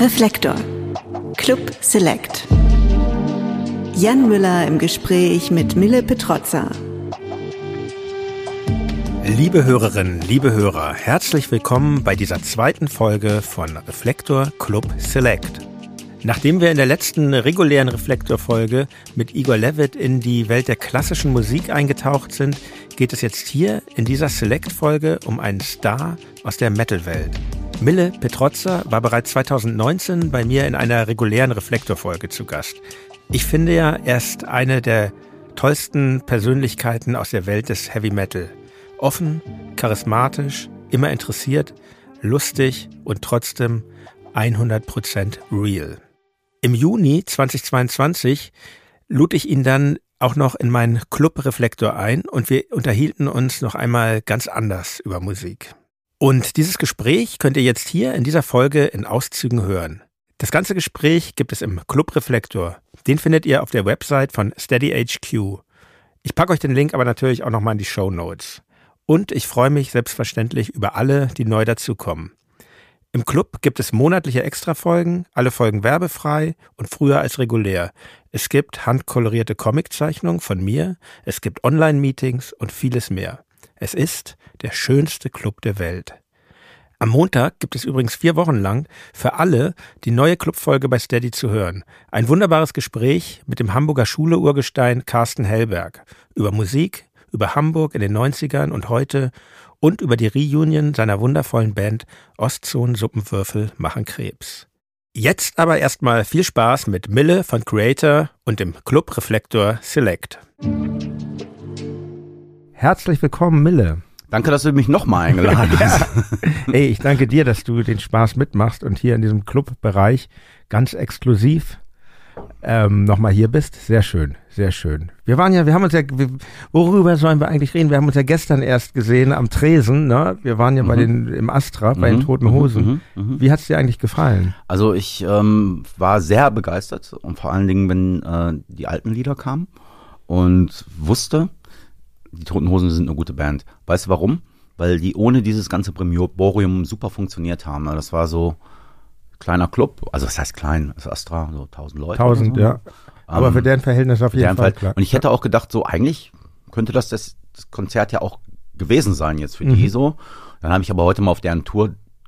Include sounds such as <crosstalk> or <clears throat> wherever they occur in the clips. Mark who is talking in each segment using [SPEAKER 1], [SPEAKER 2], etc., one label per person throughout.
[SPEAKER 1] Reflektor. Club Select. Jan Müller im Gespräch mit Mille Petrozza.
[SPEAKER 2] Liebe Hörerinnen, liebe Hörer, herzlich willkommen bei dieser zweiten Folge von Reflektor Club Select. Nachdem wir in der letzten regulären Reflektor-Folge mit Igor Levitt in die Welt der klassischen Musik eingetaucht sind, geht es jetzt hier in dieser Select-Folge um einen Star aus der Metal-Welt. Mille Petrozza war bereits 2019 bei mir in einer regulären Reflektor-Folge zu Gast. Ich finde ja, er ist eine der tollsten Persönlichkeiten aus der Welt des Heavy Metal. Offen, charismatisch, immer interessiert, lustig und trotzdem 100% real. Im Juni 2022 lud ich ihn dann auch noch in meinen Club Reflektor ein und wir unterhielten uns noch einmal ganz anders über Musik. Und dieses Gespräch könnt ihr jetzt hier in dieser Folge in Auszügen hören. Das ganze Gespräch gibt es im Club Reflektor. Den findet ihr auf der Website von SteadyHQ. Ich packe euch den Link aber natürlich auch nochmal in die Show Notes. Und ich freue mich selbstverständlich über alle, die neu dazukommen. Im Club gibt es monatliche Extrafolgen, alle Folgen werbefrei und früher als regulär. Es gibt handkolorierte Comiczeichnungen von mir, es gibt Online-Meetings und vieles mehr. Es ist der schönste Club der Welt. Am Montag gibt es übrigens vier Wochen lang für alle die neue Clubfolge bei Steady zu hören. Ein wunderbares Gespräch mit dem Hamburger Schule-Urgestein Carsten Hellberg über Musik, über Hamburg in den 90ern und heute und über die Reunion seiner wundervollen Band Ostzonen Suppenwürfel machen Krebs. Jetzt aber erstmal viel Spaß mit Mille von Creator und dem Club Reflektor Select. Herzlich willkommen, Mille.
[SPEAKER 3] Danke, dass du mich nochmal eingeladen <laughs> hast.
[SPEAKER 2] ja. Ey, ich danke dir, dass du den Spaß mitmachst und hier in diesem Clubbereich ganz exklusiv ähm, nochmal hier bist. Sehr schön, sehr schön. Wir waren ja, wir haben uns ja, wir, worüber sollen wir eigentlich reden? Wir haben uns ja gestern erst gesehen am Tresen, ne? Wir waren ja mhm. bei den, im Astra, bei mhm. den Toten Hosen. Mhm. mhm. Wie hat's dir eigentlich gefallen?
[SPEAKER 3] Also ich ähm, war sehr begeistert und vor allen Dingen, wenn äh, die alten Lieder kamen und wusste, die Toten Hosen sind eine gute Band. Weißt du warum? Weil die ohne dieses ganze Primorium super funktioniert haben. Das war so, kleiner Club, also was heißt klein, das ist Astra, so 1000 Leute.
[SPEAKER 2] 1000, so. ja. Aber ähm, für deren Verhältnis auf jeden Fall.
[SPEAKER 3] Fall. Und ich hätte auch gedacht, so eigentlich könnte das das, das Konzert ja auch gewesen sein jetzt für mhm. die so. Dann habe ich aber heute mal auf deren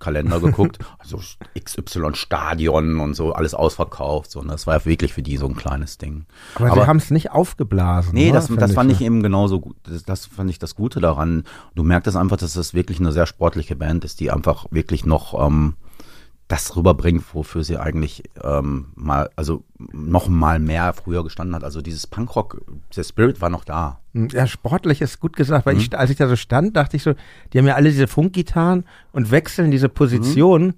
[SPEAKER 3] Tourkalender geguckt, <laughs> also XY Stadion und so, alles ausverkauft. So, und das war ja wirklich für die so ein kleines Ding.
[SPEAKER 2] Aber, aber sie haben es nicht aufgeblasen.
[SPEAKER 3] Nee, das, das fand ich, ich eben genauso gut. Das, das fand ich das Gute daran. Du merkst einfach, dass das wirklich eine sehr sportliche Band ist, die einfach wirklich noch ähm, das rüberbringt, wofür sie eigentlich ähm, mal, also noch mal mehr früher gestanden hat. Also dieses Punkrock, der Spirit war noch da.
[SPEAKER 2] Hm, ja, sportlich ist gut gesagt, weil mhm. ich, als ich da so stand, dachte ich so, die haben ja alle diese Funkgitarren und wechseln diese Position. Mhm.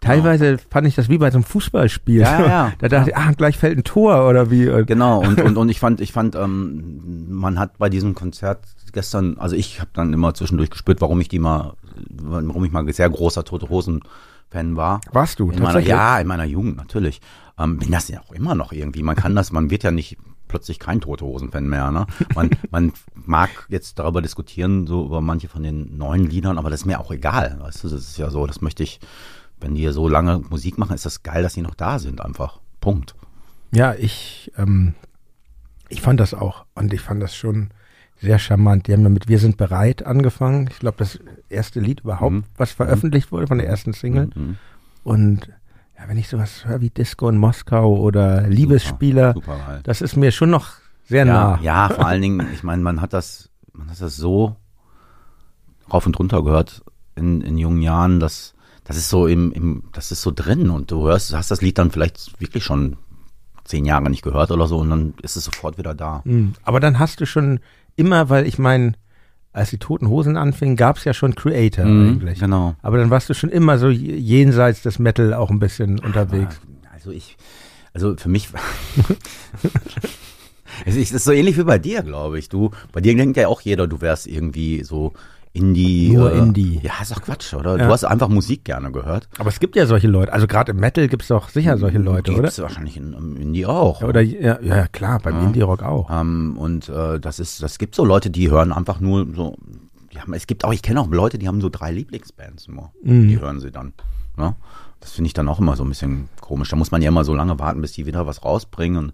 [SPEAKER 2] Teilweise fand ich das wie bei so einem Fußballspiel.
[SPEAKER 3] Ja, ja, <laughs>
[SPEAKER 2] da dachte ich, ah, gleich fällt ein Tor oder wie. <laughs>
[SPEAKER 3] Genau, und, und, und ich fand, ich fand, ähm, man hat bei diesem Konzert gestern, also ich habe dann immer zwischendurch gespürt, warum ich die mal, warum ich mal sehr großer Tote Hosen Fan war.
[SPEAKER 2] Warst du?
[SPEAKER 3] In meiner, ja, in meiner Jugend natürlich. Ähm, bin das ja auch immer noch irgendwie. Man kann das, man wird ja nicht plötzlich kein Tote Hosen-Fan mehr. Ne? Man, <laughs> man mag jetzt darüber diskutieren, so über manche von den neuen Liedern, aber das ist mir auch egal. Weißt du, das ist ja so, das möchte ich, wenn die so lange Musik machen, ist das geil, dass sie noch da sind, einfach. Punkt.
[SPEAKER 2] Ja, ich, ähm, ich fand das auch und ich fand das schon sehr charmant. Die haben ja mit Wir sind bereit angefangen. Ich glaube, das erste Lied überhaupt, mhm. was veröffentlicht wurde von der ersten Single. Mhm. Und ja, wenn ich sowas höre wie Disco in Moskau oder Liebesspieler, super, super das ist mir schon noch sehr
[SPEAKER 3] ja,
[SPEAKER 2] nah.
[SPEAKER 3] Ja, vor allen Dingen, ich meine, man hat das, man hat das so rauf und runter gehört in, in jungen Jahren, dass das ist so im, im, das ist so drin und du hörst, hast das Lied dann vielleicht wirklich schon zehn Jahre nicht gehört oder so und dann ist es sofort wieder da.
[SPEAKER 2] Mhm. Aber dann hast du schon immer, weil ich meine, als die Toten Hosen anfingen, gab es ja schon Creator mhm, eigentlich.
[SPEAKER 3] Genau.
[SPEAKER 2] Aber dann warst du schon immer so jenseits des Metal auch ein bisschen unterwegs.
[SPEAKER 3] Also ich, also für mich, <laughs> es ist so ähnlich wie bei dir, glaube ich. Du, bei dir denkt ja auch jeder, du wärst irgendwie so Indie.
[SPEAKER 2] Nur äh, Indie.
[SPEAKER 3] Ja, ist doch Quatsch, oder? Ja. Du hast einfach Musik gerne gehört.
[SPEAKER 2] Aber es gibt ja solche Leute. Also gerade im Metal gibt es doch sicher solche Leute, gibt's oder? Gibt
[SPEAKER 3] wahrscheinlich im Indie auch.
[SPEAKER 2] Oder ja, ja klar, beim ja. Indie-Rock auch.
[SPEAKER 3] Ähm, und äh, das ist, das gibt so Leute, die hören einfach nur so die haben, es gibt auch, ich kenne auch Leute, die haben so drei Lieblingsbands nur.
[SPEAKER 2] Mhm.
[SPEAKER 3] Die hören sie dann. Ne? Das finde ich dann auch immer so ein bisschen komisch. Da muss man ja immer so lange warten, bis die wieder was rausbringen. Und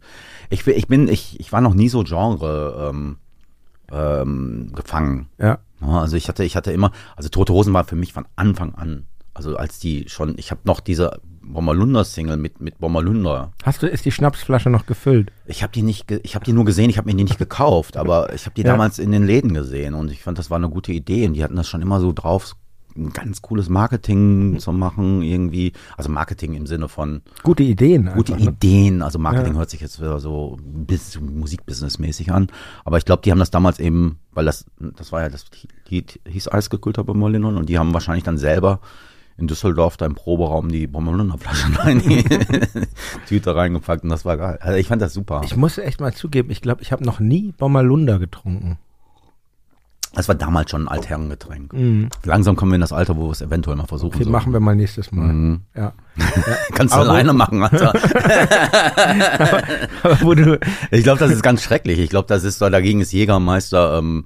[SPEAKER 3] ich, ich bin, ich, ich war noch nie so Genre ähm, ähm, gefangen.
[SPEAKER 2] Ja.
[SPEAKER 3] Ja, also ich hatte, ich hatte immer, also Tote Hosen war für mich von Anfang an, also als die schon, ich habe noch diese Bommerlunder-Single mit mit Bommerlunder.
[SPEAKER 2] Hast du, ist die Schnapsflasche noch gefüllt?
[SPEAKER 3] Ich habe die nicht, ich habe die nur gesehen, ich habe mir die nicht gekauft, aber ich habe die
[SPEAKER 2] Ja.
[SPEAKER 3] damals in den Läden gesehen und ich fand, das war eine gute Idee und die hatten das schon immer so drauf, ein ganz cooles Marketing zu machen irgendwie, also Marketing im Sinne von
[SPEAKER 2] Gute Ideen.
[SPEAKER 3] gute
[SPEAKER 2] einfach, ne?
[SPEAKER 3] Ideen. Also Marketing
[SPEAKER 2] Ja.
[SPEAKER 3] hört sich jetzt wieder so bis Musikbusiness-mäßig an. Aber ich glaube, die haben das damals eben, weil das, das war ja das Lied hieß Eisgekühlter bei Molyneux und die haben wahrscheinlich dann selber in Düsseldorf da im Proberaum die Bommelunder Flasche <laughs> in die Tüte reingepackt und das war geil. Also ich fand das super.
[SPEAKER 2] Ich muss echt mal zugeben, ich glaube, ich habe noch nie Bommerlunder getrunken.
[SPEAKER 3] Das war damals schon ein Altherrengetränk. Langsam kommen wir in das Alter, wo wir es eventuell mal versuchen
[SPEAKER 2] Okay,
[SPEAKER 3] sollen.
[SPEAKER 2] machen wir mal nächstes Mal.
[SPEAKER 3] Mhm.
[SPEAKER 2] Ja. <laughs>
[SPEAKER 3] Kannst du
[SPEAKER 2] Aber
[SPEAKER 3] alleine machen, Alter. <laughs>
[SPEAKER 2] Aber wo du, <laughs>
[SPEAKER 3] Ich glaube, das ist ganz schrecklich. Ich glaube, das ist so, dagegen ist Jägermeister ähm,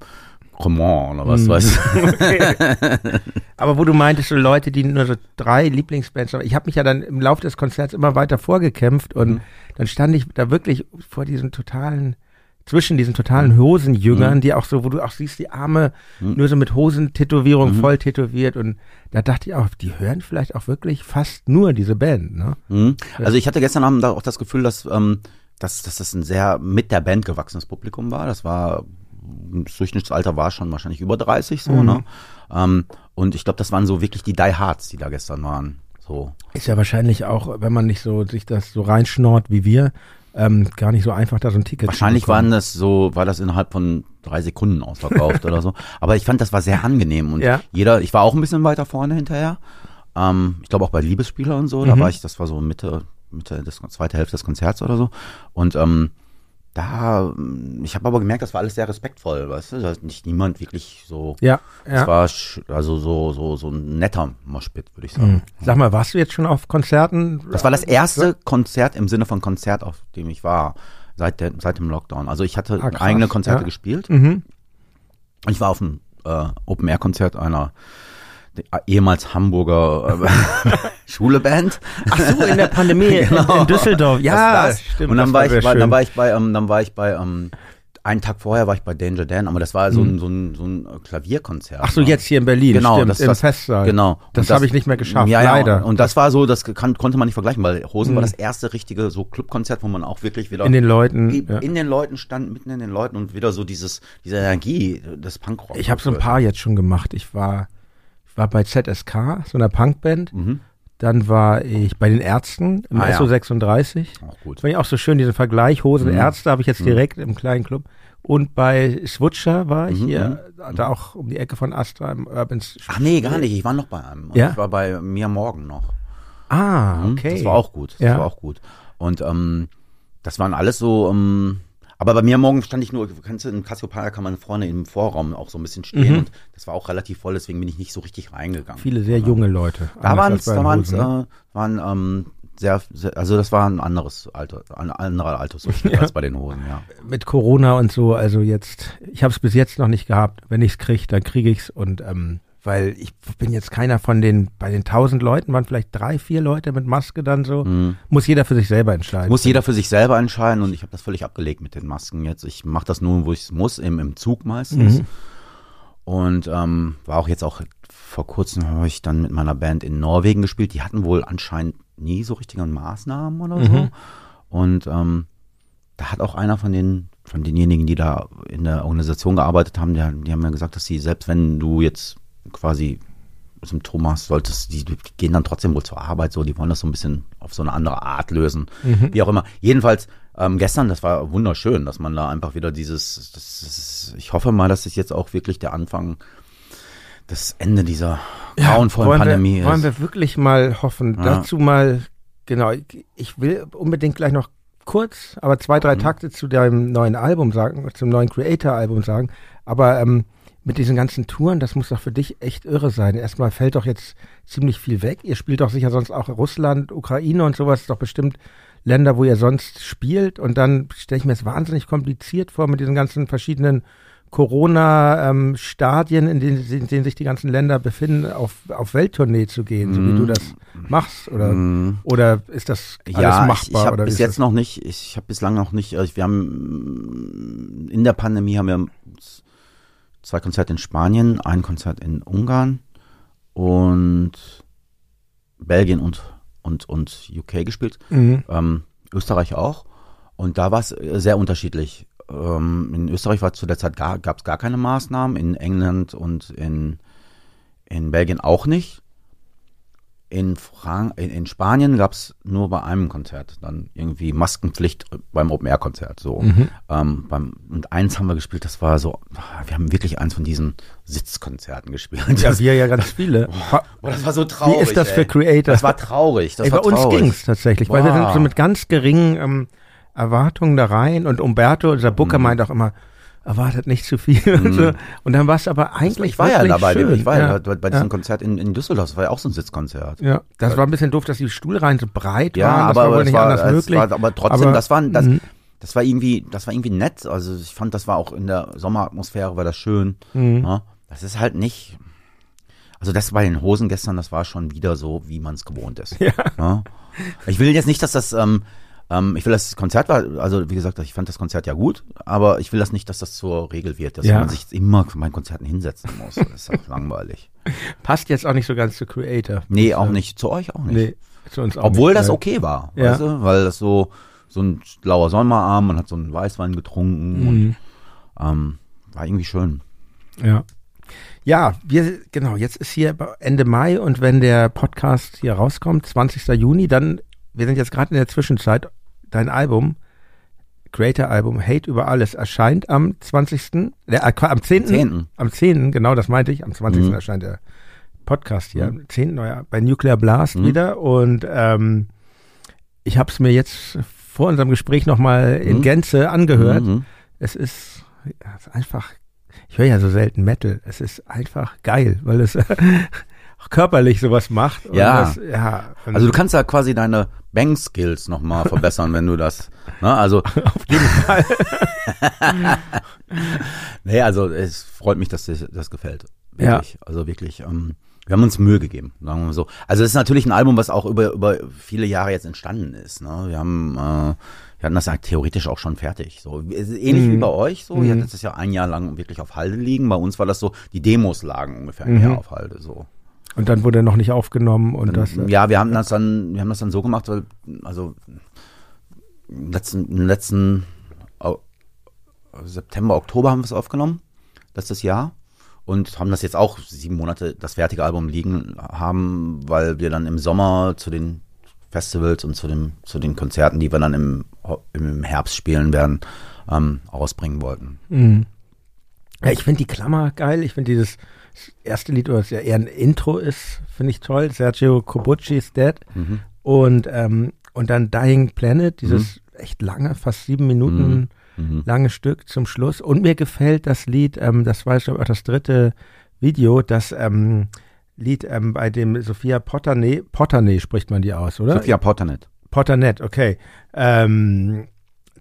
[SPEAKER 3] Roman oder was
[SPEAKER 2] Mhm.
[SPEAKER 3] weißt du.
[SPEAKER 2] aber wo du meintest, so Leute, die nur so drei Lieblingsbands haben. Ich habe mich ja dann im Laufe des Konzerts immer weiter vorgekämpft und
[SPEAKER 3] Mhm.
[SPEAKER 2] dann stand ich da wirklich vor diesen totalen, zwischen diesen totalen Hosenjüngern, die auch so, wo du auch siehst, die Arme nur so mit Hosentätowierung voll tätowiert und da dachte ich auch, die hören vielleicht auch wirklich fast nur diese Band, ne?
[SPEAKER 3] Mhm. Also ich hatte gestern Abend auch das Gefühl, dass, ähm, dass, dass das ein sehr mit der Band gewachsenes Publikum war. Das war, das Durchschnittsalter war schon wahrscheinlich über 30 so,
[SPEAKER 2] Mhm.
[SPEAKER 3] ne? Ähm, und ich glaube, das waren so wirklich die Die Hards, die da gestern waren. So.
[SPEAKER 2] Ist ja wahrscheinlich auch, wenn man nicht so sich das so reinschnort wie wir, ähm, gar nicht so einfach, da so ein Ticket
[SPEAKER 3] Wahrscheinlich
[SPEAKER 2] zu
[SPEAKER 3] waren das so, war das innerhalb von drei Sekunden ausverkauft oder so. <laughs> Aber ich fand, das war sehr angenehm und
[SPEAKER 2] Ja.
[SPEAKER 3] jeder, ich war auch ein bisschen weiter vorne hinterher. Ähm, ich glaube auch bei Liebesspieler und so, da
[SPEAKER 2] Mhm.
[SPEAKER 3] war ich, das war so Mitte, Mitte des zweite Hälfte des Konzerts oder so. Und ähm, da, ich habe aber gemerkt, das war alles sehr respektvoll, weißt du, da nicht niemand wirklich so.
[SPEAKER 2] Ja,
[SPEAKER 3] Es
[SPEAKER 2] ja.
[SPEAKER 3] war sch- also so so so ein netter Moshpit, würde ich sagen.
[SPEAKER 2] Mhm. Sag mal, warst du jetzt schon auf Konzerten?
[SPEAKER 3] Das war das erste Konzert im Sinne von Konzert, auf dem ich war seit der, seit dem Lockdown. Also ich hatte
[SPEAKER 2] Ah,
[SPEAKER 3] eigene Konzerte
[SPEAKER 2] ja.
[SPEAKER 3] gespielt.
[SPEAKER 2] Mhm.
[SPEAKER 3] Ich war auf einem äh, Open-Air-Konzert einer ehemals Hamburger äh, <laughs> Schuleband.
[SPEAKER 2] Ach so, in der Pandemie <laughs> in,
[SPEAKER 3] Genau.
[SPEAKER 2] in Düsseldorf. Ja,
[SPEAKER 3] Das- das.
[SPEAKER 2] stimmt.
[SPEAKER 3] Und dann
[SPEAKER 2] das
[SPEAKER 3] war, ich bei, dann war ich bei, ähm, dann war ich bei, ähm, einen Tag vorher war ich bei Danger Dan, aber das war so ein, so ein, so ein Klavierkonzert.
[SPEAKER 2] Ach so,
[SPEAKER 3] ne?
[SPEAKER 2] jetzt hier in Berlin,
[SPEAKER 3] Genau,
[SPEAKER 2] stimmt,
[SPEAKER 3] das-
[SPEAKER 2] im
[SPEAKER 3] das-
[SPEAKER 2] Festsaal.
[SPEAKER 3] Genau.
[SPEAKER 2] Das
[SPEAKER 3] Und
[SPEAKER 2] habe ich nicht mehr geschafft,
[SPEAKER 3] ja, ja,
[SPEAKER 2] leider.
[SPEAKER 3] Und das war so, das kann, konnte man nicht vergleichen, weil Hosen
[SPEAKER 2] Mhm.
[SPEAKER 3] war das erste richtige so Clubkonzert, wo man auch wirklich wieder
[SPEAKER 2] in den Leuten.
[SPEAKER 3] in,
[SPEAKER 2] Ja.
[SPEAKER 3] in den Leuten stand, mitten in den Leuten und wieder so dieses, diese Energie des Punkrock.
[SPEAKER 2] Ich habe so ein paar jetzt schon gemacht. Ich war, war bei ZSK, so einer Punkband.
[SPEAKER 3] Mhm.
[SPEAKER 2] Dann war ich bei den Ärzten im
[SPEAKER 3] Ah, ja.
[SPEAKER 2] SO36.
[SPEAKER 3] Auch gut.
[SPEAKER 2] Fand ich auch so schön, diesen Vergleich. Hosen,
[SPEAKER 3] Mhm.
[SPEAKER 2] Ärzte habe ich jetzt direkt im kleinen Club. Und bei Switcher war ich
[SPEAKER 3] Mhm,
[SPEAKER 2] hier, da auch um die Ecke von Astra im Urban
[SPEAKER 3] Ach nee, gar nicht. Ich war noch bei einem.
[SPEAKER 2] Ja?
[SPEAKER 3] Ich war bei mir morgen noch.
[SPEAKER 2] Ah,
[SPEAKER 3] Mhm.
[SPEAKER 2] okay.
[SPEAKER 3] Das war auch gut. Das
[SPEAKER 2] Ja.
[SPEAKER 3] war auch gut. Und ähm, das waren alles so, ähm, aber bei mir morgen stand ich nur, kannst du in Cassiopeia kann man vorne im Vorraum auch so ein bisschen stehen
[SPEAKER 2] Mhm.
[SPEAKER 3] und das war auch relativ voll, deswegen bin ich nicht so richtig reingegangen.
[SPEAKER 2] Viele sehr junge Leute.
[SPEAKER 3] Da
[SPEAKER 2] anders
[SPEAKER 3] waren
[SPEAKER 2] als
[SPEAKER 3] es,
[SPEAKER 2] bei
[SPEAKER 3] da waren's,
[SPEAKER 2] ne?
[SPEAKER 3] äh, waren ähm, sehr, sehr, also das war ein anderes Alter, ein anderer Altersdurchschnitt <laughs> als bei den Hosen, ja.
[SPEAKER 2] mit Corona und so, also jetzt, ich habe es bis jetzt noch nicht gehabt. Wenn ich es kriege, dann kriege ich es. Und ähm, weil ich bin jetzt keiner von den, bei den tausend Leuten waren vielleicht drei, vier Leute mit Maske dann so. Muss jeder für sich selber entscheiden.
[SPEAKER 3] Mhm. Muss jeder für sich selber entscheiden und ich habe das völlig abgelegt mit den Masken jetzt. Ich mache das nur, wo ich es muss, im, im Zug meistens.
[SPEAKER 2] Mhm.
[SPEAKER 3] Und ähm, war auch jetzt auch vor kurzem habe ich dann mit meiner Band in Norwegen gespielt. Die hatten wohl anscheinend nie so richtige Maßnahmen oder so.
[SPEAKER 2] Mhm.
[SPEAKER 3] Und ähm, da hat auch einer von den von denjenigen, die da in der Organisation gearbeitet haben, die, die haben mir gesagt, dass sie selbst wenn du jetzt quasi Symptome hast, solltest die, die gehen dann trotzdem wohl zur Arbeit so, die wollen das so ein bisschen auf so eine andere Art lösen, wie auch immer. Jedenfalls ähm, gestern, das war wunderschön, dass man da einfach wieder dieses, das, das, ich hoffe mal, dass es jetzt auch wirklich der Anfang, das Ende dieser grauenvollen
[SPEAKER 2] wollen
[SPEAKER 3] Pandemie
[SPEAKER 2] wir, Wollen
[SPEAKER 3] ist.
[SPEAKER 2] wir wirklich mal hoffen.
[SPEAKER 3] Ja.
[SPEAKER 2] Dazu mal, genau, ich, will unbedingt gleich noch kurz, aber zwei,
[SPEAKER 3] Mhm.
[SPEAKER 2] drei Takte zu deinem neuen Album sagen, zum neuen Creator-Album sagen. Aber ähm, mit diesen ganzen Touren, das muss doch für dich echt irre sein. Erstmal fällt doch jetzt ziemlich viel weg. Ihr spielt doch sicher sonst auch Russland, Ukraine und sowas, doch bestimmt Länder, wo ihr sonst spielt. Und dann stelle ich mir es wahnsinnig kompliziert vor mit diesen ganzen verschiedenen Corona-Stadien, in, denen, in denen sich die ganzen Länder befinden, auf, auf Welttournee zu gehen, so wie
[SPEAKER 3] Mhm.
[SPEAKER 2] du das machst? Oder,
[SPEAKER 3] Mm.
[SPEAKER 2] oder ist das alles
[SPEAKER 3] Ja,
[SPEAKER 2] machbar?
[SPEAKER 3] ich, ich habe bis jetzt noch nicht, ich habe bislang noch nicht, also wir haben in der Pandemie haben wir zwei Konzerte in Spanien, ein Konzert in Ungarn und Belgien und, und, und UK gespielt,
[SPEAKER 2] Mhm.
[SPEAKER 3] ähm, Österreich auch. Und da war es äh, sehr unterschiedlich. Ähm, in Österreich war zu der Zeit gar, gab es gar keine Maßnahmen, in England und in, in Belgien auch nicht. In, Frank in, in Spanien gab es nur bei einem Konzert dann irgendwie Maskenpflicht beim Open-Air-Konzert. So.
[SPEAKER 2] Mhm.
[SPEAKER 3] Ähm, beim, und eins haben wir gespielt, das war so, wir haben wirklich eins von diesen Sitzkonzerten gespielt.
[SPEAKER 2] Ja,
[SPEAKER 3] Das,
[SPEAKER 2] wir ja ganz viele. <laughs>
[SPEAKER 3] oh, das war so traurig.
[SPEAKER 2] Wie ist das für
[SPEAKER 3] ey.
[SPEAKER 2] Creator?
[SPEAKER 3] Das war traurig. Das
[SPEAKER 2] Ey,
[SPEAKER 3] war
[SPEAKER 2] bei uns
[SPEAKER 3] traurig.
[SPEAKER 2] ging's tatsächlich, weil wir sind so mit ganz geringen ähm, Erwartungen da rein und Umberto, unser Booker,
[SPEAKER 3] Mhm.
[SPEAKER 2] meint auch immer, erwartet nicht zu viel und <laughs> so. Und dann war es aber eigentlich
[SPEAKER 3] Ich war ja dabei,
[SPEAKER 2] schön.
[SPEAKER 3] ich war ja,
[SPEAKER 2] ja,
[SPEAKER 3] bei, diesem Konzert in, in Düsseldorf, das war ja auch so ein Sitzkonzert.
[SPEAKER 2] ja, das war ein bisschen doof, dass die Stuhlreihen so breit
[SPEAKER 3] Ja,
[SPEAKER 2] waren. Das
[SPEAKER 3] aber,
[SPEAKER 2] war
[SPEAKER 3] aber,
[SPEAKER 2] nicht
[SPEAKER 3] war,
[SPEAKER 2] anders möglich.
[SPEAKER 3] war, aber trotzdem,
[SPEAKER 2] Aber,
[SPEAKER 3] das war, das,
[SPEAKER 2] mhm.
[SPEAKER 3] das war irgendwie, das war irgendwie nett. Also ich fand, das war auch in der Sommeratmosphäre war das schön.
[SPEAKER 2] Mhm.
[SPEAKER 3] Ja, das ist halt nicht. Also das bei den Hosen gestern, das war schon wieder so, wie man es gewohnt ist.
[SPEAKER 2] Ja.
[SPEAKER 3] Ja. Ich will jetzt nicht, dass das, ähm, ähm, ich will das Konzert war, also wie gesagt, ich fand das Konzert ja gut, aber ich will das nicht, dass das zur Regel wird, dass
[SPEAKER 2] Ja.
[SPEAKER 3] man sich immer meinen Konzerten hinsetzen muss. Das ist auch <laughs> langweilig.
[SPEAKER 2] Passt jetzt auch nicht so ganz zu Creator.
[SPEAKER 3] Nee, auch nicht. Zu euch auch nicht.
[SPEAKER 2] Nee, zu uns auch
[SPEAKER 3] Obwohl
[SPEAKER 2] nicht.
[SPEAKER 3] das okay war,
[SPEAKER 2] Ja.
[SPEAKER 3] weißt du? Weil das so, so ein lauer Sommerabend, man hat so einen Weißwein getrunken und
[SPEAKER 2] Mhm.
[SPEAKER 3] ähm, war irgendwie schön.
[SPEAKER 2] Ja. Ja, wir, genau, jetzt ist hier Ende Mai und wenn der Podcast hier rauskommt, 20. Juni, dann, wir sind jetzt gerade in der Zwischenzeit, dein Album, Creator-Album Hate über alles, erscheint am 20., äh, am 10.
[SPEAKER 3] 10..
[SPEAKER 2] Am 10., genau, das meinte ich, am 20.
[SPEAKER 3] Mhm.
[SPEAKER 2] erscheint der Podcast hier, am 10. Neuer, bei Nuclear Blast
[SPEAKER 3] Mhm.
[SPEAKER 2] wieder und ähm, ich habe es mir jetzt vor unserem Gespräch nochmal in
[SPEAKER 3] Mhm.
[SPEAKER 2] Gänze angehört.
[SPEAKER 3] Mhm.
[SPEAKER 2] Es ist, ja, es ist einfach, ich höre ja so selten Metal. Es ist einfach geil, weil es <laughs> körperlich sowas macht.
[SPEAKER 3] Ja.
[SPEAKER 2] Das, ja
[SPEAKER 3] Also du kannst ja quasi deine Bang-Skills nochmal <laughs> verbessern, wenn du das, ne, also. <laughs>
[SPEAKER 2] auf jeden Fall. <laughs>
[SPEAKER 3] Nee, also es freut mich, dass dir das gefällt.
[SPEAKER 2] Ja.
[SPEAKER 3] Wirklich. Also wirklich, ähm, wir haben uns Mühe gegeben, sagen wir mal so. Also es ist natürlich ein Album, was auch über, über viele Jahre jetzt entstanden ist. Ne? Wir haben, äh, wir hatten das ja theoretisch auch schon fertig. So ähnlich
[SPEAKER 2] Mhm.
[SPEAKER 3] wie bei euch. So,
[SPEAKER 2] Mhm.
[SPEAKER 3] ihr hattet das ja ein Jahr lang wirklich auf Halde liegen. Bei uns war das so, die Demos lagen ungefähr ein
[SPEAKER 2] Mhm.
[SPEAKER 3] Jahr auf Halde. So.
[SPEAKER 2] Und dann wurde noch nicht aufgenommen und das. äh,
[SPEAKER 3] Ja, wir haben das dann, wir haben das dann so gemacht, weil, also im letzten, im letzten September, Oktober haben wir es aufgenommen, letztes Jahr. Und haben das jetzt auch sieben Monate das fertige Album liegen haben, weil wir dann im Sommer zu den Festivals und zu, dem, zu den Konzerten, die wir dann im, im Herbst spielen werden, ähm, ausbringen wollten.
[SPEAKER 2] Mhm. Ja, ich finde die Klammer geil. Ich finde dieses erste Lied, was ja eher ein Intro ist, finde ich toll. Sergio Cobucci's Dead.
[SPEAKER 3] Mhm.
[SPEAKER 2] Und, ähm, und dann Dying Planet, dieses echt lange, fast sieben Minuten
[SPEAKER 3] Mhm.
[SPEAKER 2] lange Stück zum Schluss. Und mir gefällt das Lied, ähm, das war ich glaube auch das dritte Video, das ähm, Lied ähm, bei dem Sophia Potterney, Potterney spricht man die aus, oder?
[SPEAKER 3] Sophia Potternet.
[SPEAKER 2] Potternet, okay. Ähm,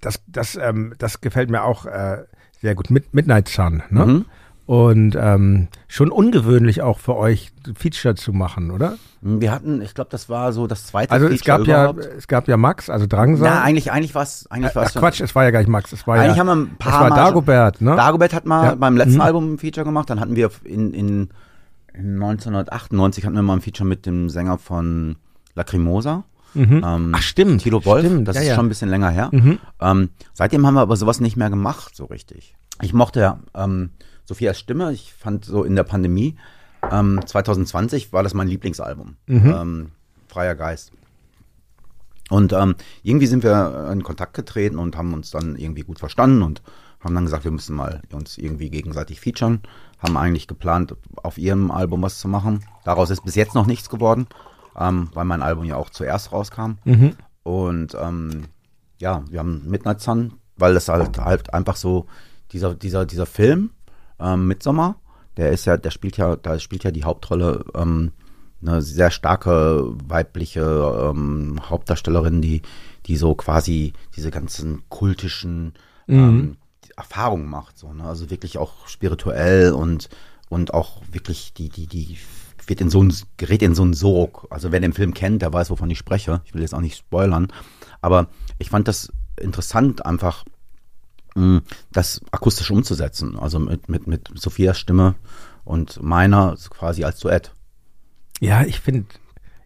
[SPEAKER 2] das, das, ähm, das gefällt mir auch äh, sehr gut. Mid Midnight Sun, ne? Und ähm, schon ungewöhnlich auch für euch Feature zu machen, oder?
[SPEAKER 3] Wir hatten, ich glaube, das war so das zweite
[SPEAKER 2] Also es
[SPEAKER 3] Feature
[SPEAKER 2] gab ja, es gab ja Max, also Drangsal.
[SPEAKER 3] Na, eigentlich, eigentlich war es, eigentlich war
[SPEAKER 2] ach,
[SPEAKER 3] es
[SPEAKER 2] Quatsch, es war ja gar nicht Max, es war
[SPEAKER 3] Eigentlich
[SPEAKER 2] ja,
[SPEAKER 3] haben wir ein paar
[SPEAKER 2] es war
[SPEAKER 3] Mal
[SPEAKER 2] Dagobert, ne?
[SPEAKER 3] Dagobert hat mal
[SPEAKER 2] Ja.
[SPEAKER 3] beim letzten
[SPEAKER 2] Mhm.
[SPEAKER 3] Album ein Feature gemacht. Dann hatten wir in, in, in 1998 hatten wir mal ein Feature mit dem Sänger von Lacrimosa.
[SPEAKER 2] Mhm.
[SPEAKER 3] Ähm,
[SPEAKER 2] Ach stimmt,
[SPEAKER 3] Tilo Wolf.
[SPEAKER 2] stimmt,
[SPEAKER 3] das
[SPEAKER 2] ja,
[SPEAKER 3] ist
[SPEAKER 2] ja.
[SPEAKER 3] schon ein bisschen länger her.
[SPEAKER 2] Mhm.
[SPEAKER 3] Ähm, seitdem haben wir aber sowas nicht mehr gemacht, so richtig. Ich mochte ja ähm, Sophias Stimme. Ich fand so in der Pandemie ähm, 2020 war das mein Lieblingsalbum.
[SPEAKER 2] Mhm.
[SPEAKER 3] Ähm, Freier Geist. Und ähm, irgendwie sind wir in Kontakt getreten und haben uns dann irgendwie gut verstanden und haben dann gesagt, wir müssen mal uns irgendwie gegenseitig featuren. Haben eigentlich geplant, auf ihrem Album was zu machen. Daraus ist bis jetzt noch nichts geworden, ähm, weil mein Album ja auch zuerst rauskam.
[SPEAKER 2] Mhm.
[SPEAKER 3] Und ähm, ja, wir haben Midnight Sun, weil das halt, halt einfach so, dieser, dieser, dieser Film, ähm, Midsommar, der ist ja, der spielt ja, da spielt ja die Hauptrolle ähm, eine sehr starke weibliche ähm, Hauptdarstellerin, die, die so quasi diese ganzen kultischen ähm, Erfahrung macht, so, ne? Also wirklich auch spirituell und, und auch wirklich die, die, die wird in so ein, gerät in so einen Sog. Also wer den Film kennt, der weiß, wovon ich spreche. Ich will jetzt auch nicht spoilern. Aber ich fand das interessant, einfach das akustisch umzusetzen. Also mit, mit, mit Sophias Stimme und meiner quasi als Duett.
[SPEAKER 2] Ja, ich finde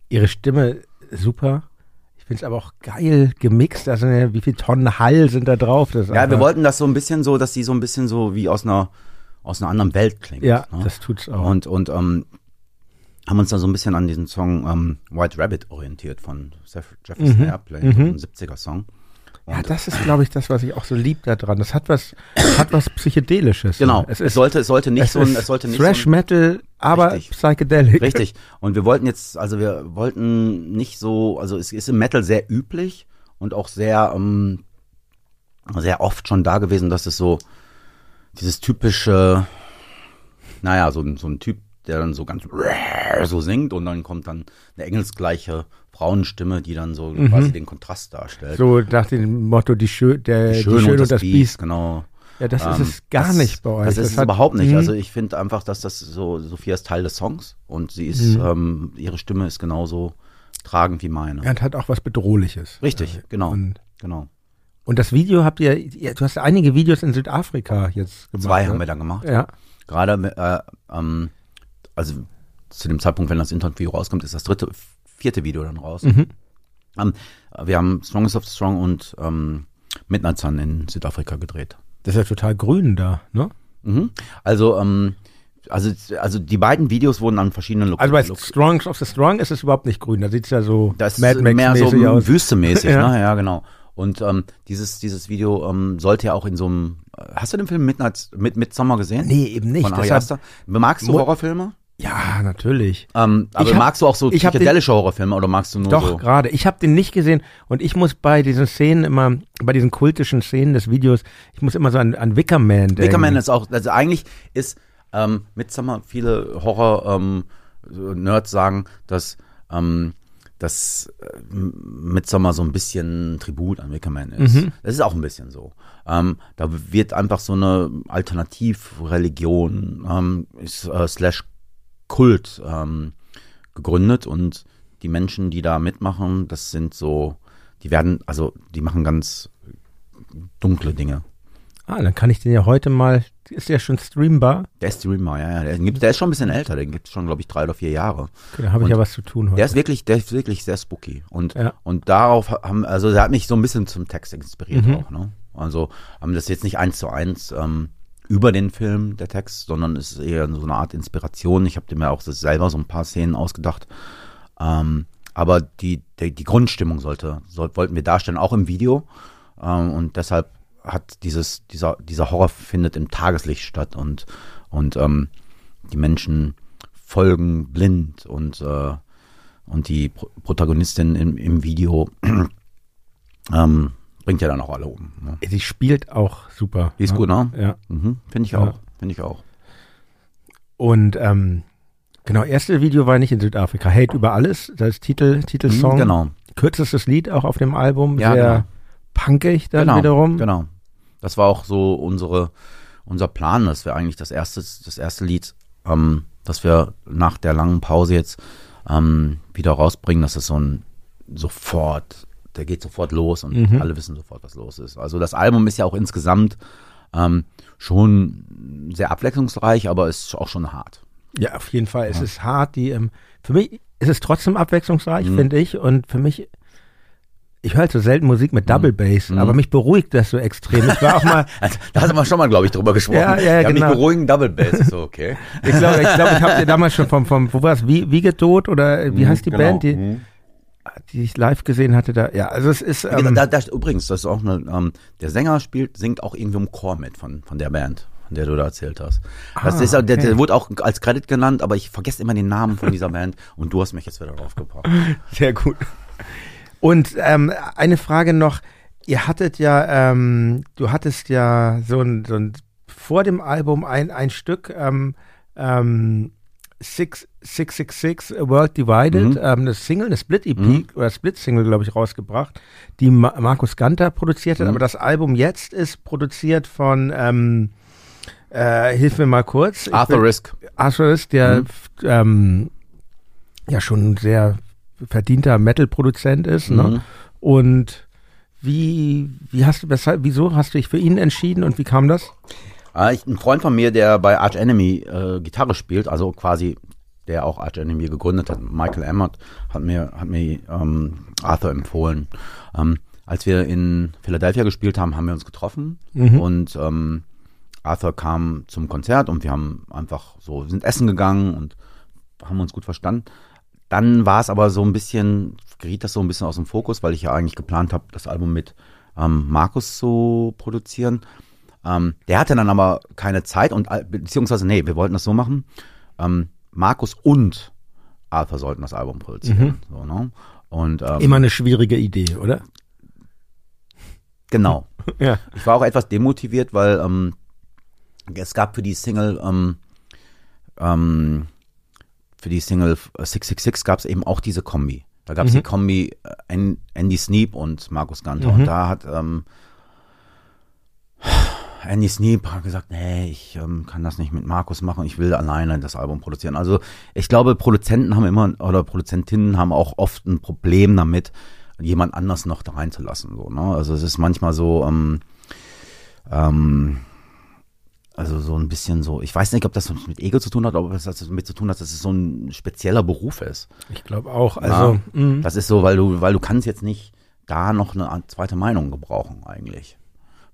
[SPEAKER 2] ihre Stimme super. Ich finde es aber auch geil gemixt. Also wie viele Tonnen Hall sind da drauf?
[SPEAKER 3] Ja, wir wollten das so ein bisschen so, dass sie so ein bisschen so wie aus einer aus einer anderen Welt klingt.
[SPEAKER 2] Ja,
[SPEAKER 3] ne?
[SPEAKER 2] das tut's auch.
[SPEAKER 3] Und, und ähm, haben uns da so ein bisschen an diesen Song ähm, White Rabbit orientiert von Jeff- Jefferson Airplane, so ein 70er-Song.
[SPEAKER 2] ja, das ist, glaube ich, das, was ich auch so lieb daran. Das hat was, hat was Psychedelisches.
[SPEAKER 3] Genau,
[SPEAKER 2] Es
[SPEAKER 3] es,
[SPEAKER 2] ist,
[SPEAKER 3] sollte, es sollte nicht
[SPEAKER 2] es
[SPEAKER 3] so ein, es sollte nicht
[SPEAKER 2] Thrash
[SPEAKER 3] so ein,
[SPEAKER 2] Metal, aber
[SPEAKER 3] Richtig.
[SPEAKER 2] psychedelic.
[SPEAKER 3] Richtig. Und wir wollten jetzt, also wir wollten nicht so, also es ist im Metal sehr üblich und auch sehr, ähm, sehr oft schon da gewesen, dass es so dieses typische, naja, so, ein- so ein Typ, der dann so ganz so singt und dann kommt dann eine engelsgleiche Frauenstimme, die dann so quasi den Kontrast darstellt.
[SPEAKER 2] Mhm. So nach dem Motto, die, Schö der, die
[SPEAKER 3] Schön
[SPEAKER 2] Schöne und das Biest.
[SPEAKER 3] genau.
[SPEAKER 2] Ja, das ist
[SPEAKER 3] Ähm,
[SPEAKER 2] es gar
[SPEAKER 3] das,
[SPEAKER 2] nicht bei euch.
[SPEAKER 3] Das ist es überhaupt nicht.
[SPEAKER 2] Mhm.
[SPEAKER 3] Also ich finde einfach, dass das so, Sophia ist Teil des Songs und sie ist,
[SPEAKER 2] Mhm.
[SPEAKER 3] ähm, ihre Stimme ist genauso tragend wie meine.
[SPEAKER 2] Ja, und hat auch was Bedrohliches.
[SPEAKER 3] Richtig,
[SPEAKER 2] Äh,
[SPEAKER 3] genau.
[SPEAKER 2] Und,
[SPEAKER 3] genau.
[SPEAKER 2] und das Video habt ihr, ihr, du hast einige Videos in Südafrika jetzt gemacht.
[SPEAKER 3] Zwei
[SPEAKER 2] ne?
[SPEAKER 3] haben wir dann gemacht.
[SPEAKER 2] Ja.
[SPEAKER 3] Gerade, äh, ähm, also zu dem Zeitpunkt, wenn das Interview rauskommt, ist das dritte, vierte Video dann raus.
[SPEAKER 2] Mhm.
[SPEAKER 3] Ähm, wir haben Strongest of the Strong und ähm, Midnight Sun in Südafrika gedreht.
[SPEAKER 2] Das ist ja total grün da, ne?
[SPEAKER 3] Mhm. Also, ähm, also, also die beiden Videos wurden an verschiedenen
[SPEAKER 2] Also bei
[SPEAKER 3] Locations.
[SPEAKER 2] Strongs of the Strong ist es überhaupt nicht grün. Da sieht es ja so
[SPEAKER 3] Das
[SPEAKER 2] Mad
[SPEAKER 3] ist mehr so
[SPEAKER 2] aus.
[SPEAKER 3] wüstemäßig, <laughs>
[SPEAKER 2] Ja.
[SPEAKER 3] ne? Ja, genau. Und ähm, dieses, dieses Video ähm, sollte ja auch in so einem. Hast du den Film Midnight mit Midsommar gesehen?
[SPEAKER 2] Nee, eben nicht.
[SPEAKER 3] Von Ari Aster? Magst du Horrorfilme?
[SPEAKER 2] Ja, natürlich.
[SPEAKER 3] Ähm, aber
[SPEAKER 2] hab-
[SPEAKER 3] magst du auch so psychedelische Horrorfilme oder magst du nur
[SPEAKER 2] Doch,
[SPEAKER 3] so?
[SPEAKER 2] gerade. Ich habe den nicht gesehen und ich muss bei diesen Szenen immer, bei diesen kultischen Szenen des Videos, ich muss immer so an, an Wickerman denken.
[SPEAKER 3] Wickerman ist auch, also eigentlich ist ähm, Midsommar, viele Horror-Nerds sagen, dass ähm, dass äh, Midsommar so ein bisschen Tribut an Wickerman ist.
[SPEAKER 2] Mhm.
[SPEAKER 3] Das ist auch ein bisschen so. Ähm, da wird einfach so eine Alternativreligion ähm, ist, äh, slash Kult ähm, gegründet und die Menschen, die da mitmachen, das sind so, die werden, also die machen ganz dunkle Dinge.
[SPEAKER 2] Ah, dann kann ich den ja heute mal, ist der schon streambar?
[SPEAKER 3] Der ist Streamer, ja, ja. Der, gibt, der ist schon ein bisschen älter, den gibt es schon, glaube ich, drei oder vier Jahre.
[SPEAKER 2] Okay, da habe ich ja was zu tun heute.
[SPEAKER 3] Der ist wirklich, der ist wirklich sehr spooky. Und,
[SPEAKER 2] Ja.
[SPEAKER 3] und darauf haben, also der hat mich so ein bisschen zum Text inspiriert
[SPEAKER 2] Mhm.
[SPEAKER 3] auch, ne? Also haben das jetzt nicht eins zu eins ähm, über den Film, der Text, sondern es ist eher so eine Art Inspiration. Ich habe mir auch selber so ein paar Szenen ausgedacht. Ähm, aber die, die, die Grundstimmung sollte, soll, wollten wir darstellen, auch im Video. Ähm, und deshalb hat dieses, dieser, dieser Horror findet im Tageslicht statt und, und ähm, die Menschen folgen blind und, äh, und die Pro Protagonistin im, im Video <clears throat> ähm, bringt ja dann auch alle um. Ne?
[SPEAKER 2] Sie spielt auch super.
[SPEAKER 3] Die ist
[SPEAKER 2] ne?
[SPEAKER 3] gut, ne?
[SPEAKER 2] Ja.
[SPEAKER 3] Mhm, Finde ich
[SPEAKER 2] Ja.
[SPEAKER 3] auch. Finde ich auch.
[SPEAKER 2] Und ähm, genau, erste Video war nicht in Südafrika. Hate über alles, das Titel, Titelsong.
[SPEAKER 3] Mhm, genau.
[SPEAKER 2] Kürzestes Lied auch auf dem Album,
[SPEAKER 3] Ja,
[SPEAKER 2] sehr
[SPEAKER 3] genau.
[SPEAKER 2] punkig dann
[SPEAKER 3] genau,
[SPEAKER 2] wiederum.
[SPEAKER 3] Genau. Das war auch so unsere, unser Plan, dass wir eigentlich das erste, das erste Lied, ähm, das wir nach der langen Pause jetzt ähm, wieder rausbringen, dass es so ein sofort, der geht sofort los und
[SPEAKER 2] Mhm.
[SPEAKER 3] alle wissen sofort, was los ist. Also das Album ist ja auch insgesamt ähm, schon sehr abwechslungsreich, aber ist auch schon hart.
[SPEAKER 2] Ja, auf jeden Fall. Es ist hart, die, ähm, für mich ist es trotzdem abwechslungsreich,
[SPEAKER 3] Mhm.
[SPEAKER 2] finde ich. Und für mich, ich höre halt so selten Musik mit Double Bass,
[SPEAKER 3] Mhm.
[SPEAKER 2] aber mich beruhigt das so extrem. Ich war auch mal, <laughs>
[SPEAKER 3] Da hatten wir schon mal, glaube ich, drüber gesprochen.
[SPEAKER 2] Ja, ja,
[SPEAKER 3] ja,
[SPEAKER 2] genau.
[SPEAKER 3] mich beruhigen Double Bass. Ich so, okay.
[SPEAKER 2] ich glaube, ich, glaub, ich habe <laughs> dir damals schon vom, vom wo war es, wie, Wiegetod oder wie heißt die
[SPEAKER 3] Genau.
[SPEAKER 2] Band, die,
[SPEAKER 3] Mhm.
[SPEAKER 2] Die ich live gesehen hatte da. Ja, also es ist, ähm,
[SPEAKER 3] da, da, übrigens, das ist auch eine, ähm, der Sänger spielt, singt auch irgendwie im Chor mit von, von der Band, von der du da erzählt hast. Das
[SPEAKER 2] Ah,
[SPEAKER 3] ist, auch- der, der
[SPEAKER 2] okay.
[SPEAKER 3] wurde auch als Credit genannt, aber ich vergesse immer den Namen von dieser Band <laughs> und du hast mich jetzt wieder draufgebracht.
[SPEAKER 2] Sehr gut. Und ähm, eine Frage noch. Ihr hattet ja, ähm, du hattest ja so ein, so ein vor dem Album ein, ein Stück, ähm, ähm, 666 A World Divided,
[SPEAKER 3] Mhm.
[SPEAKER 2] ähm, eine Single, eine Split-EP
[SPEAKER 3] Mhm.
[SPEAKER 2] oder Split-Single, glaube ich, rausgebracht, die Ma Markus Ganter produziert hat.
[SPEAKER 3] Mhm.
[SPEAKER 2] Aber das Album jetzt ist produziert von, ähm, äh, hilf mir mal kurz.
[SPEAKER 3] Arthur
[SPEAKER 2] bin-
[SPEAKER 3] Risk.
[SPEAKER 2] Arthur ist der
[SPEAKER 3] Mhm.
[SPEAKER 2] ähm, ja schon ein sehr verdienter Metal-Produzent ist. Ne?
[SPEAKER 3] Mhm.
[SPEAKER 2] Und wie, wie hast du, weshalb, wieso hast du dich für ihn entschieden und wie kam das?
[SPEAKER 3] Ah, ich, ein Freund von mir, der bei Arch Enemy äh, Gitarre spielt, also quasi der auch Arch Enemy gegründet hat, Michael Emmert, hat mir, hat mir ähm, Arthur empfohlen. Ähm, als wir in Philadelphia gespielt haben, haben wir uns getroffen
[SPEAKER 2] Mhm.
[SPEAKER 3] und ähm, Arthur kam zum Konzert und wir haben einfach so, wir sind essen gegangen und haben uns gut verstanden. Dann war es aber so ein bisschen, geriet das so ein bisschen aus dem Fokus, weil ich ja eigentlich geplant habe, das Album mit ähm, Markus zu produzieren. Ähm, der hatte dann aber keine Zeit und äh, beziehungsweise nee, wir wollten das so machen. Ähm, Markus und Arthur sollten das Album produzieren. So, ne? Und ähm,
[SPEAKER 2] Immer eine schwierige Idee, oder?
[SPEAKER 3] genau. <laughs>
[SPEAKER 2] Ja.
[SPEAKER 3] Ich war auch etwas demotiviert, weil ähm, es gab für die Single ähm, ähm, für die Single 666 gab es eben auch diese Kombi. Da gab es
[SPEAKER 2] Mhm.
[SPEAKER 3] die Kombi äh, An- Andy Sneap und Markus Ganter.
[SPEAKER 2] Mhm.
[SPEAKER 3] Und da hat ähm, Andy Sneap hat gesagt, nee, ich ähm, kann das nicht mit Markus machen, ich will alleine das Album produzieren. Also ich glaube, Produzenten haben immer, oder Produzentinnen haben auch oft ein Problem damit, jemand anders noch da reinzulassen. So, ne? Also es ist manchmal so, ähm, ähm, also so ein bisschen so, ich weiß nicht, ob das mit Ego zu tun hat, ob das damit zu tun hat, dass es so ein spezieller Beruf ist.
[SPEAKER 2] Ich glaube auch. Also, mh.
[SPEAKER 3] Das ist so, weil du, weil du kannst jetzt nicht da noch eine zweite Meinung gebrauchen eigentlich.